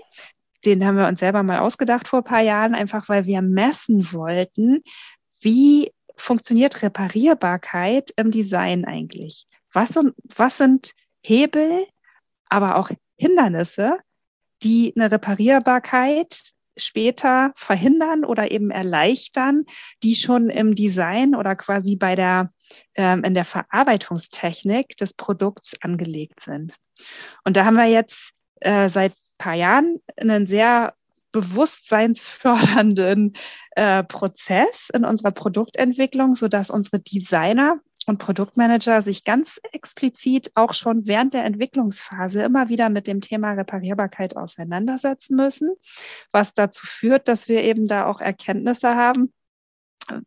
Den haben wir uns selber mal ausgedacht vor ein paar Jahren, einfach weil wir messen wollten, wie funktioniert Reparierbarkeit im Design eigentlich? Was sind, was sind Hebel, aber auch Hindernisse, die eine Reparierbarkeit später verhindern oder eben erleichtern, die schon im Design oder quasi bei der ähm, in der Verarbeitungstechnik des Produkts angelegt sind. Und da haben wir jetzt äh, seit paar Jahren einen sehr bewusstseinsfördernden äh, Prozess in unserer Produktentwicklung, so dass unsere Designer und Produktmanager sich ganz explizit auch schon während der Entwicklungsphase immer wieder mit dem Thema Reparierbarkeit auseinandersetzen müssen, was dazu führt, dass wir eben da auch Erkenntnisse haben,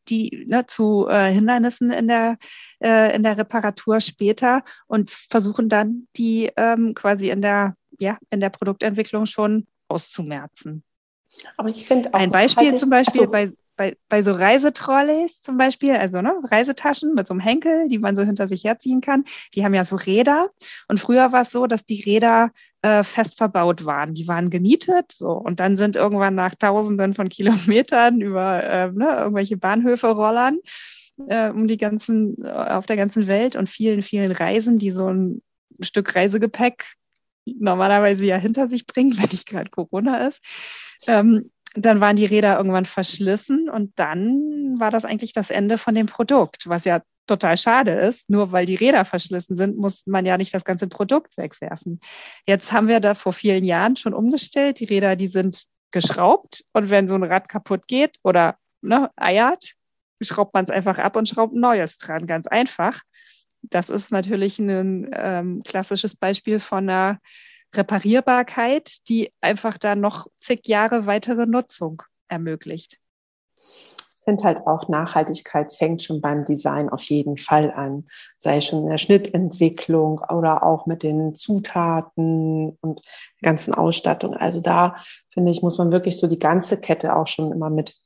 die ne, zu äh, Hindernissen in der, äh, in der Reparatur später und versuchen dann, die ähm, quasi in der ja in der Produktentwicklung schon auszumerzen. Aber ich finde auch. Ein Beispiel zum Beispiel so. bei, bei, bei so Reisetrolleys zum Beispiel, also ne, Reisetaschen mit so einem Henkel, die man so hinter sich herziehen kann, die haben ja so Räder. Und früher war es so, dass die Räder äh, fest verbaut waren. Die waren gemietet so, und dann sind irgendwann nach Tausenden von Kilometern über äh, ne, irgendwelche Bahnhöfe rollern äh, um die ganzen, äh, auf der ganzen Welt und vielen, vielen Reisen, die so ein Stück Reisegepäck normalerweise ja hinter sich bringen, wenn nicht gerade Corona ist. Ähm, dann waren die Räder irgendwann verschlissen und dann war das eigentlich das Ende von dem Produkt, was ja total schade ist. Nur weil die Räder verschlissen sind, muss man ja nicht das ganze Produkt wegwerfen. Jetzt haben wir da vor vielen Jahren schon umgestellt. Die Räder, die sind geschraubt und wenn so ein Rad kaputt geht oder ne, eiert, schraubt man es einfach ab und schraubt neues dran, ganz einfach. Das ist natürlich ein ähm, klassisches Beispiel von einer Reparierbarkeit, die einfach da noch zig Jahre weitere Nutzung ermöglicht. Ich finde halt auch Nachhaltigkeit fängt schon beim Design auf jeden Fall an, sei schon in der Schnittentwicklung oder auch mit den Zutaten und der ganzen Ausstattung. Also da finde ich, muss man wirklich so die ganze Kette auch schon immer mit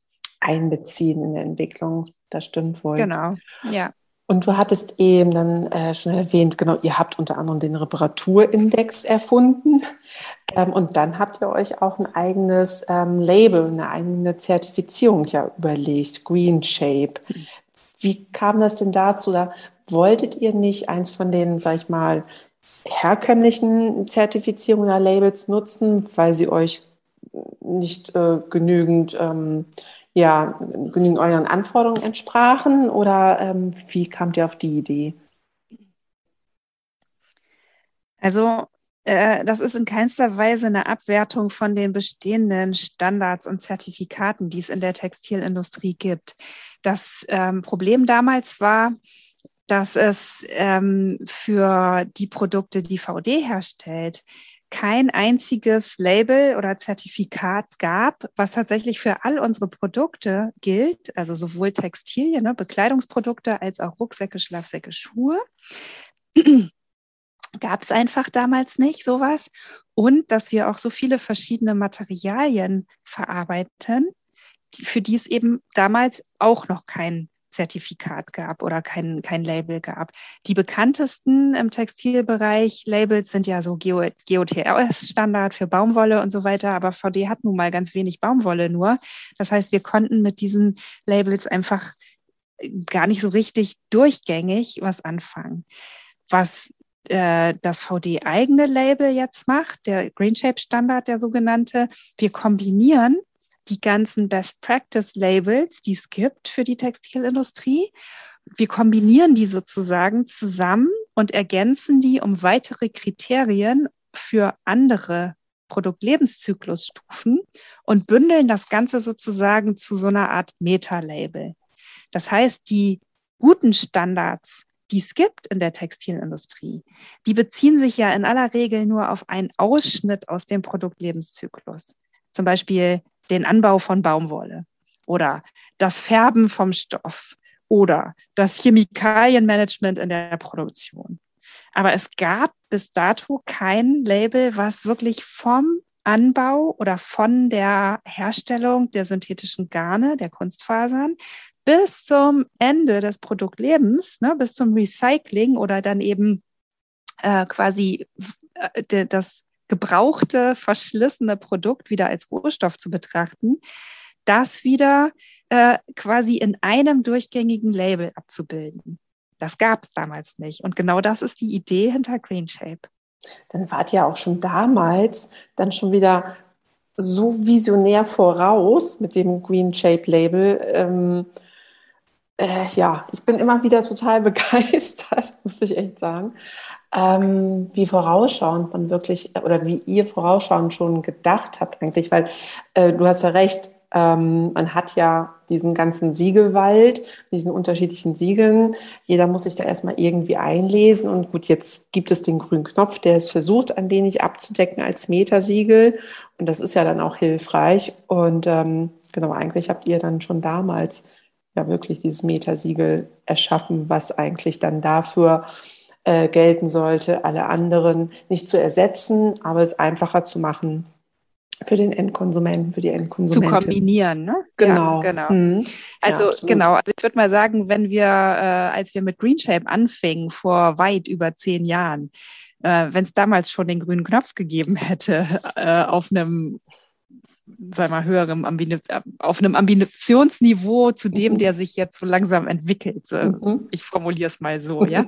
einbeziehen in der Entwicklung. Das stimmt wohl. Genau, ja. Und du hattest eben dann äh, schon erwähnt, genau, ihr habt unter anderem den Reparaturindex erfunden. Ähm, und dann habt ihr euch auch ein eigenes ähm, Label, eine eigene Zertifizierung ja überlegt, Green Shape. Wie kam das denn dazu? Da wolltet ihr nicht eins von den, sag ich mal, herkömmlichen Zertifizierungen oder Labels nutzen, weil sie euch nicht äh, genügend ähm, ja, genügend euren Anforderungen entsprachen oder ähm, wie kamt ihr auf die Idee? Also äh, das ist in keinster Weise eine Abwertung von den bestehenden Standards und Zertifikaten, die es in der Textilindustrie gibt. Das ähm, Problem damals war, dass es ähm, für die Produkte, die VD herstellt, kein einziges Label oder Zertifikat gab, was tatsächlich für all unsere Produkte gilt, also sowohl Textilien, ne, Bekleidungsprodukte als auch Rucksäcke, Schlafsäcke, Schuhe. gab es einfach damals nicht sowas. Und dass wir auch so viele verschiedene Materialien verarbeiten, für die es eben damals auch noch kein Zertifikat gab oder kein, kein Label gab. Die bekanntesten im Textilbereich Labels sind ja so GOTS-Standard für Baumwolle und so weiter, aber VD hat nun mal ganz wenig Baumwolle nur. Das heißt, wir konnten mit diesen Labels einfach gar nicht so richtig durchgängig was anfangen. Was äh, das VD-eigene Label jetzt macht, der Green Shape Standard, der sogenannte, wir kombinieren die ganzen Best Practice Labels, die es gibt für die Textilindustrie. Wir kombinieren die sozusagen zusammen und ergänzen die um weitere Kriterien für andere Produktlebenszyklusstufen und bündeln das Ganze sozusagen zu so einer Art Meta-Label. Das heißt, die guten Standards, die es gibt in der Textilindustrie, die beziehen sich ja in aller Regel nur auf einen Ausschnitt aus dem Produktlebenszyklus. Zum Beispiel den Anbau von Baumwolle oder das Färben vom Stoff oder das Chemikalienmanagement in der Produktion. Aber es gab bis dato kein Label, was wirklich vom Anbau oder von der Herstellung der synthetischen Garne, der Kunstfasern, bis zum Ende des Produktlebens, ne, bis zum Recycling oder dann eben äh, quasi äh, das gebrauchte, verschlissene Produkt wieder als Rohstoff zu betrachten, das wieder äh, quasi in einem durchgängigen Label abzubilden. Das gab es damals nicht. Und genau das ist die Idee hinter Green Shape. Dann wart ihr auch schon damals dann schon wieder so visionär voraus mit dem Green Shape Label. Ähm, äh, ja, ich bin immer wieder total begeistert, muss ich echt sagen ähm, wie vorausschauend man wirklich oder wie ihr vorausschauend schon gedacht habt eigentlich, weil äh, du hast ja recht, ähm, man hat ja diesen ganzen Siegelwald, diesen unterschiedlichen Siegeln. Jeder muss sich da erstmal irgendwie einlesen. Und gut, jetzt gibt es den grünen Knopf, der es versucht, ein wenig abzudecken als Metasiegel. Und das ist ja dann auch hilfreich. Und ähm, genau, eigentlich habt ihr dann schon damals ja wirklich dieses Metasiegel erschaffen, was eigentlich dann dafür äh, gelten sollte, alle anderen nicht zu ersetzen, aber es einfacher zu machen für den Endkonsumenten, für die Endkonsumentin. Zu kombinieren, ne? Genau. Ja, genau. Mhm. Also ja, genau, also ich würde mal sagen, wenn wir, äh, als wir mit Greenshape anfingen, vor weit über zehn Jahren, äh, wenn es damals schon den grünen Knopf gegeben hätte, äh, auf einem sag mal, höherem Ambine auf einem Ambitionsniveau zu dem, mhm. der sich jetzt so langsam entwickelt. Mhm. Ich formuliere es mal so, ja.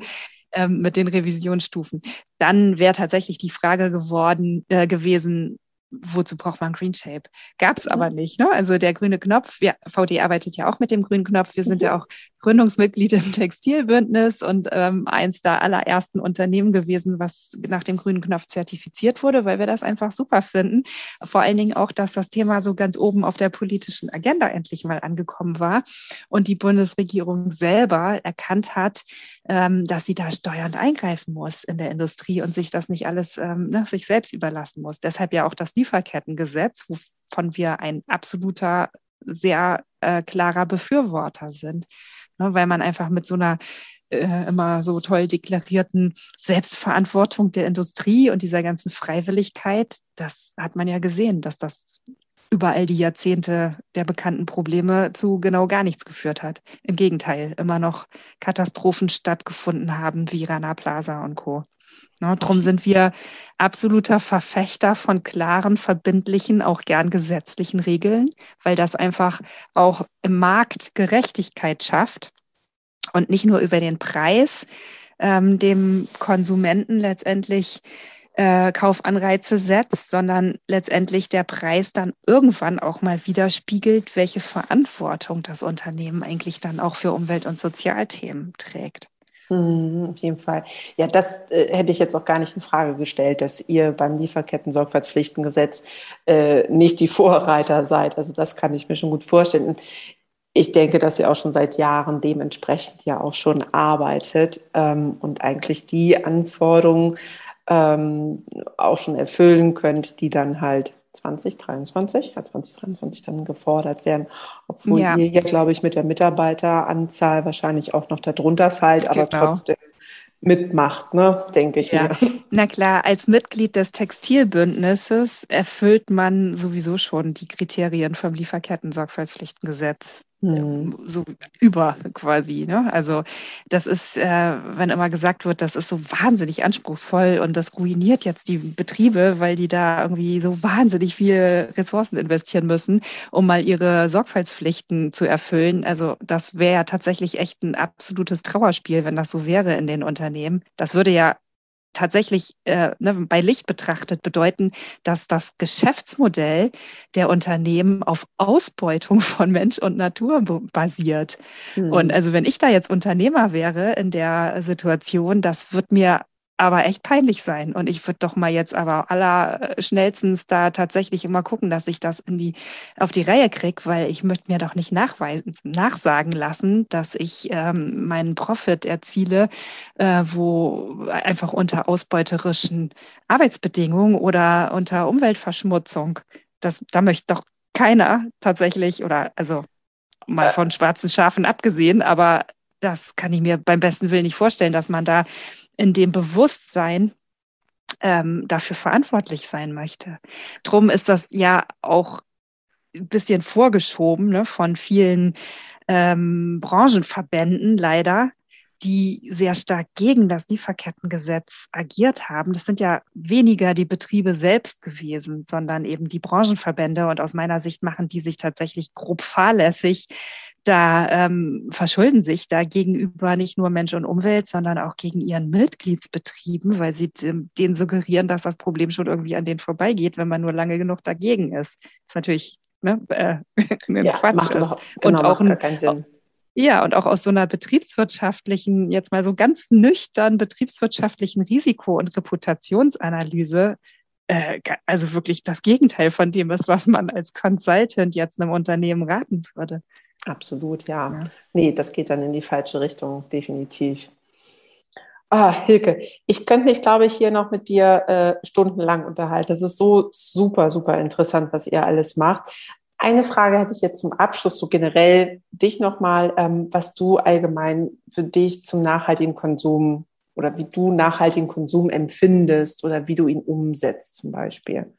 Ähm, mit den Revisionsstufen. Dann wäre tatsächlich die Frage geworden, äh, gewesen, wozu braucht man Green Shape? Gab es aber mhm. nicht. Ne? Also der grüne Knopf, ja, VD arbeitet ja auch mit dem grünen Knopf. Wir sind ja mhm. auch Gründungsmitglied im Textilbündnis und ähm, eins der allerersten Unternehmen gewesen, was nach dem grünen Knopf zertifiziert wurde, weil wir das einfach super finden. Vor allen Dingen auch, dass das Thema so ganz oben auf der politischen Agenda endlich mal angekommen war und die Bundesregierung selber erkannt hat, ähm, dass sie da steuernd eingreifen muss in der Industrie und sich das nicht alles ähm, ne, sich selbst überlassen muss. Deshalb ja auch das Lieferkettengesetz, wovon wir ein absoluter, sehr äh, klarer Befürworter sind, ne, weil man einfach mit so einer äh, immer so toll deklarierten Selbstverantwortung der Industrie und dieser ganzen Freiwilligkeit, das hat man ja gesehen, dass das über all die Jahrzehnte der bekannten Probleme zu genau gar nichts geführt hat. Im Gegenteil, immer noch Katastrophen stattgefunden haben wie Rana Plaza und Co. Ne, drum sind wir absoluter Verfechter von klaren, verbindlichen, auch gern gesetzlichen Regeln, weil das einfach auch im Markt Gerechtigkeit schafft und nicht nur über den Preis ähm, dem Konsumenten letztendlich äh, Kaufanreize setzt, sondern letztendlich der Preis dann irgendwann auch mal widerspiegelt, welche Verantwortung das Unternehmen eigentlich dann auch für Umwelt- und Sozialthemen trägt. Mhm, auf jeden Fall. Ja, das äh, hätte ich jetzt auch gar nicht in Frage gestellt, dass ihr beim Lieferketten-Sorgfaltspflichtengesetz äh, nicht die Vorreiter seid. Also das kann ich mir schon gut vorstellen. Ich denke, dass ihr auch schon seit Jahren dementsprechend ja auch schon arbeitet ähm, und eigentlich die Anforderungen ähm, auch schon erfüllen könnt, die dann halt 2023, ja 2023 dann gefordert werden, obwohl ja. ihr ja, glaube ich, mit der Mitarbeiteranzahl wahrscheinlich auch noch darunter fallt, aber genau. trotzdem mitmacht, ne, denke ich ja. mir. Na klar, als Mitglied des Textilbündnisses erfüllt man sowieso schon die Kriterien vom Lieferketten-Sorgfaltspflichtengesetz hm. so über quasi. Ne? Also das ist, äh, wenn immer gesagt wird, das ist so wahnsinnig anspruchsvoll und das ruiniert jetzt die Betriebe, weil die da irgendwie so wahnsinnig viel Ressourcen investieren müssen, um mal ihre Sorgfaltspflichten zu erfüllen. Also das wäre ja tatsächlich echt ein absolutes Trauerspiel, wenn das so wäre in den Unternehmen. Das würde ja tatsächlich äh, ne, bei Licht betrachtet bedeuten, dass das Geschäftsmodell der Unternehmen auf Ausbeutung von Mensch und Natur basiert. Hm. Und also wenn ich da jetzt Unternehmer wäre in der Situation, das wird mir aber echt peinlich sein. Und ich würde doch mal jetzt aber aller schnellstens da tatsächlich immer gucken, dass ich das in die, auf die Reihe kriege, weil ich möchte mir doch nicht nachweisen, nachsagen lassen, dass ich ähm, meinen Profit erziele, äh, wo einfach unter ausbeuterischen Arbeitsbedingungen oder unter Umweltverschmutzung. Das, da möchte doch keiner tatsächlich oder also mal von schwarzen Schafen abgesehen, aber das kann ich mir beim besten Willen nicht vorstellen, dass man da in dem Bewusstsein ähm, dafür verantwortlich sein möchte. Drum ist das ja auch ein bisschen vorgeschoben ne, von vielen ähm, Branchenverbänden leider, die sehr stark gegen das Lieferkettengesetz agiert haben. Das sind ja weniger die Betriebe selbst gewesen, sondern eben die Branchenverbände. Und aus meiner Sicht machen die sich tatsächlich grob fahrlässig da ähm, verschulden sich da gegenüber nicht nur Mensch und Umwelt, sondern auch gegen ihren Mitgliedsbetrieben, weil sie denen suggerieren, dass das Problem schon irgendwie an denen vorbeigeht, wenn man nur lange genug dagegen ist. Das ist natürlich ne, äh, ja, Quatsch macht ist. Genau, und auch macht keinen Sinn. Ja, und auch aus so einer betriebswirtschaftlichen, jetzt mal so ganz nüchtern betriebswirtschaftlichen Risiko- und Reputationsanalyse äh, also wirklich das Gegenteil von dem ist, was man als Consultant jetzt einem Unternehmen raten würde. Absolut, ja. ja. Nee, das geht dann in die falsche Richtung, definitiv. Ah, Hilke, ich könnte mich, glaube ich, hier noch mit dir äh, stundenlang unterhalten. Das ist so super, super interessant, was ihr alles macht. Eine Frage hätte ich jetzt zum Abschluss, so generell dich nochmal, ähm, was du allgemein für dich zum nachhaltigen Konsum oder wie du nachhaltigen Konsum empfindest oder wie du ihn umsetzt zum Beispiel.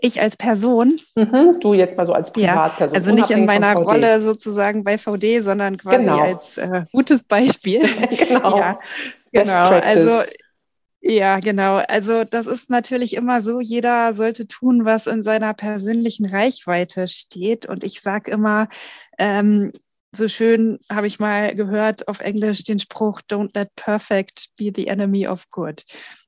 Ich als Person? Mhm, du jetzt mal so als Privatperson. Ja, also nicht in meiner Rolle sozusagen bei VD, sondern quasi genau. als äh, gutes Beispiel. genau. ja, genau. Also ja, genau. Also das ist natürlich immer so, jeder sollte tun, was in seiner persönlichen Reichweite steht. Und ich sage immer, ähm, so schön habe ich mal gehört auf Englisch den Spruch, don't let perfect be the enemy of good.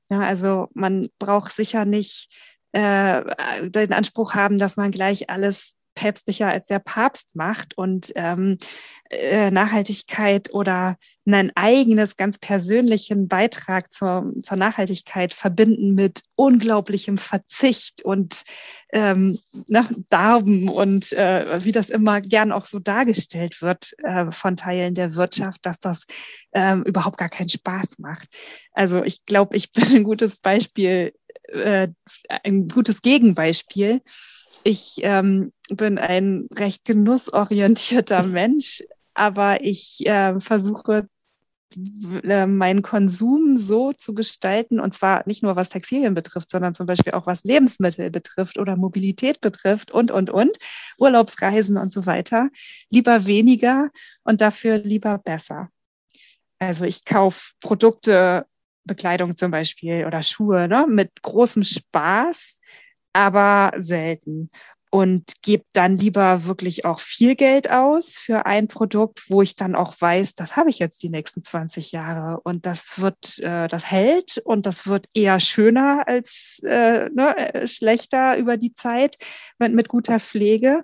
Ja, also man braucht sicher nicht äh, den Anspruch haben, dass man gleich alles päpstlicher als der Papst macht und ähm, äh, Nachhaltigkeit oder einen eigenes, ganz persönlichen Beitrag zur, zur Nachhaltigkeit verbinden mit unglaublichem Verzicht und ähm, ne, Darben und äh, wie das immer gern auch so dargestellt wird äh, von Teilen der Wirtschaft, dass das ähm, überhaupt gar keinen Spaß macht. Also ich glaube, ich bin ein gutes Beispiel äh, ein gutes Gegenbeispiel. Ich ähm, bin ein recht genussorientierter Mensch, aber ich äh, versuche meinen Konsum so zu gestalten, und zwar nicht nur was Textilien betrifft, sondern zum Beispiel auch was Lebensmittel betrifft oder Mobilität betrifft und, und, und, Urlaubsreisen und so weiter. Lieber weniger und dafür lieber besser. Also ich kaufe Produkte Bekleidung zum Beispiel oder Schuhe, ne, mit großem Spaß, aber selten. Und gebe dann lieber wirklich auch viel Geld aus für ein Produkt, wo ich dann auch weiß, das habe ich jetzt die nächsten 20 Jahre und das wird, äh, das hält und das wird eher schöner als äh, ne, äh, schlechter über die Zeit mit, mit guter Pflege.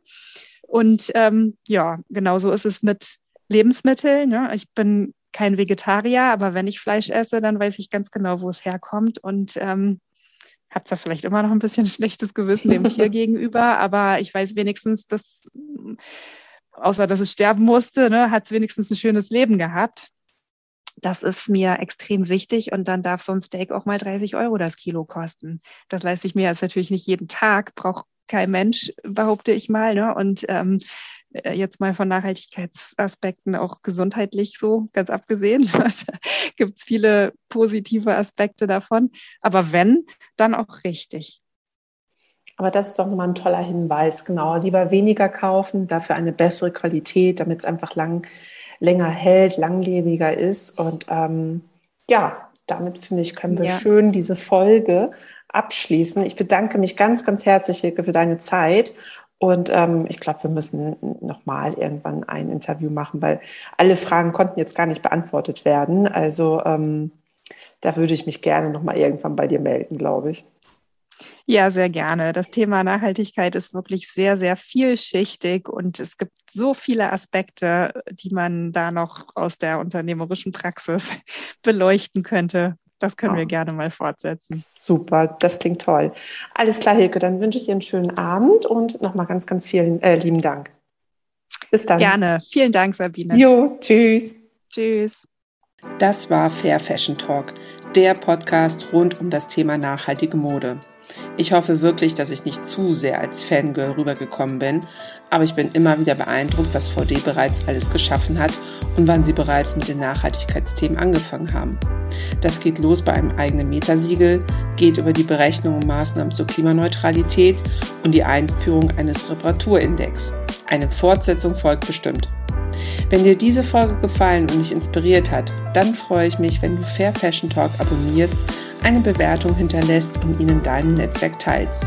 Und ähm, ja, genauso ist es mit Lebensmitteln. Ne? Ich bin kein Vegetarier, aber wenn ich Fleisch esse, dann weiß ich ganz genau, wo es herkommt und ähm, habe zwar vielleicht immer noch ein bisschen schlechtes Gewissen dem Tier gegenüber, aber ich weiß wenigstens, dass außer dass es sterben musste, ne, hat es wenigstens ein schönes Leben gehabt. Das ist mir extrem wichtig und dann darf so ein Steak auch mal 30 Euro das Kilo kosten. Das leiste ich mir jetzt natürlich nicht jeden Tag, braucht kein Mensch, behaupte ich mal. Ne? Und ähm, äh, jetzt mal von Nachhaltigkeitsaspekten auch gesundheitlich so, ganz abgesehen. gibt es viele positive Aspekte davon. Aber wenn, dann auch richtig. Aber das ist doch nochmal ein toller Hinweis, genau. Lieber weniger kaufen, dafür eine bessere Qualität, damit es einfach lang, länger hält, langlebiger ist. Und ähm, ja, damit finde ich, können wir ja. schön diese Folge abschließen. Ich bedanke mich ganz, ganz herzlich, Hilke, für deine Zeit und ähm, ich glaube, wir müssen nochmal irgendwann ein Interview machen, weil alle Fragen konnten jetzt gar nicht beantwortet werden. Also ähm, da würde ich mich gerne nochmal irgendwann bei dir melden, glaube ich. Ja, sehr gerne. Das Thema Nachhaltigkeit ist wirklich sehr, sehr vielschichtig und es gibt so viele Aspekte, die man da noch aus der unternehmerischen Praxis beleuchten könnte. Das können ja. wir gerne mal fortsetzen. Super, das klingt toll. Alles klar, Hilke, dann wünsche ich dir einen schönen Abend und nochmal ganz, ganz vielen äh, lieben Dank. Bis dann. Gerne. Vielen Dank, Sabine. Jo, tschüss. Tschüss. Das war Fair Fashion Talk, der Podcast rund um das Thema nachhaltige Mode. Ich hoffe wirklich, dass ich nicht zu sehr als Fangirl rübergekommen bin, aber ich bin immer wieder beeindruckt, was VD bereits alles geschaffen hat und wann sie bereits mit den Nachhaltigkeitsthemen angefangen haben. Das geht los bei einem eigenen Metasiegel, geht über die Berechnung und Maßnahmen zur Klimaneutralität und die Einführung eines Reparaturindex. Eine Fortsetzung folgt bestimmt. Wenn dir diese Folge gefallen und dich inspiriert hat, dann freue ich mich, wenn du Fair Fashion Talk abonnierst eine Bewertung hinterlässt und ihn in deinem Netzwerk teilst.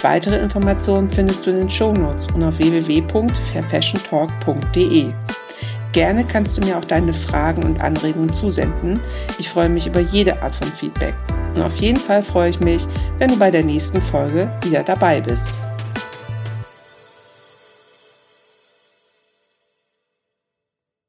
Weitere Informationen findest du in den Shownotes und auf www.fairfashiontalk.de. Gerne kannst du mir auch deine Fragen und Anregungen zusenden. Ich freue mich über jede Art von Feedback. Und auf jeden Fall freue ich mich, wenn du bei der nächsten Folge wieder dabei bist.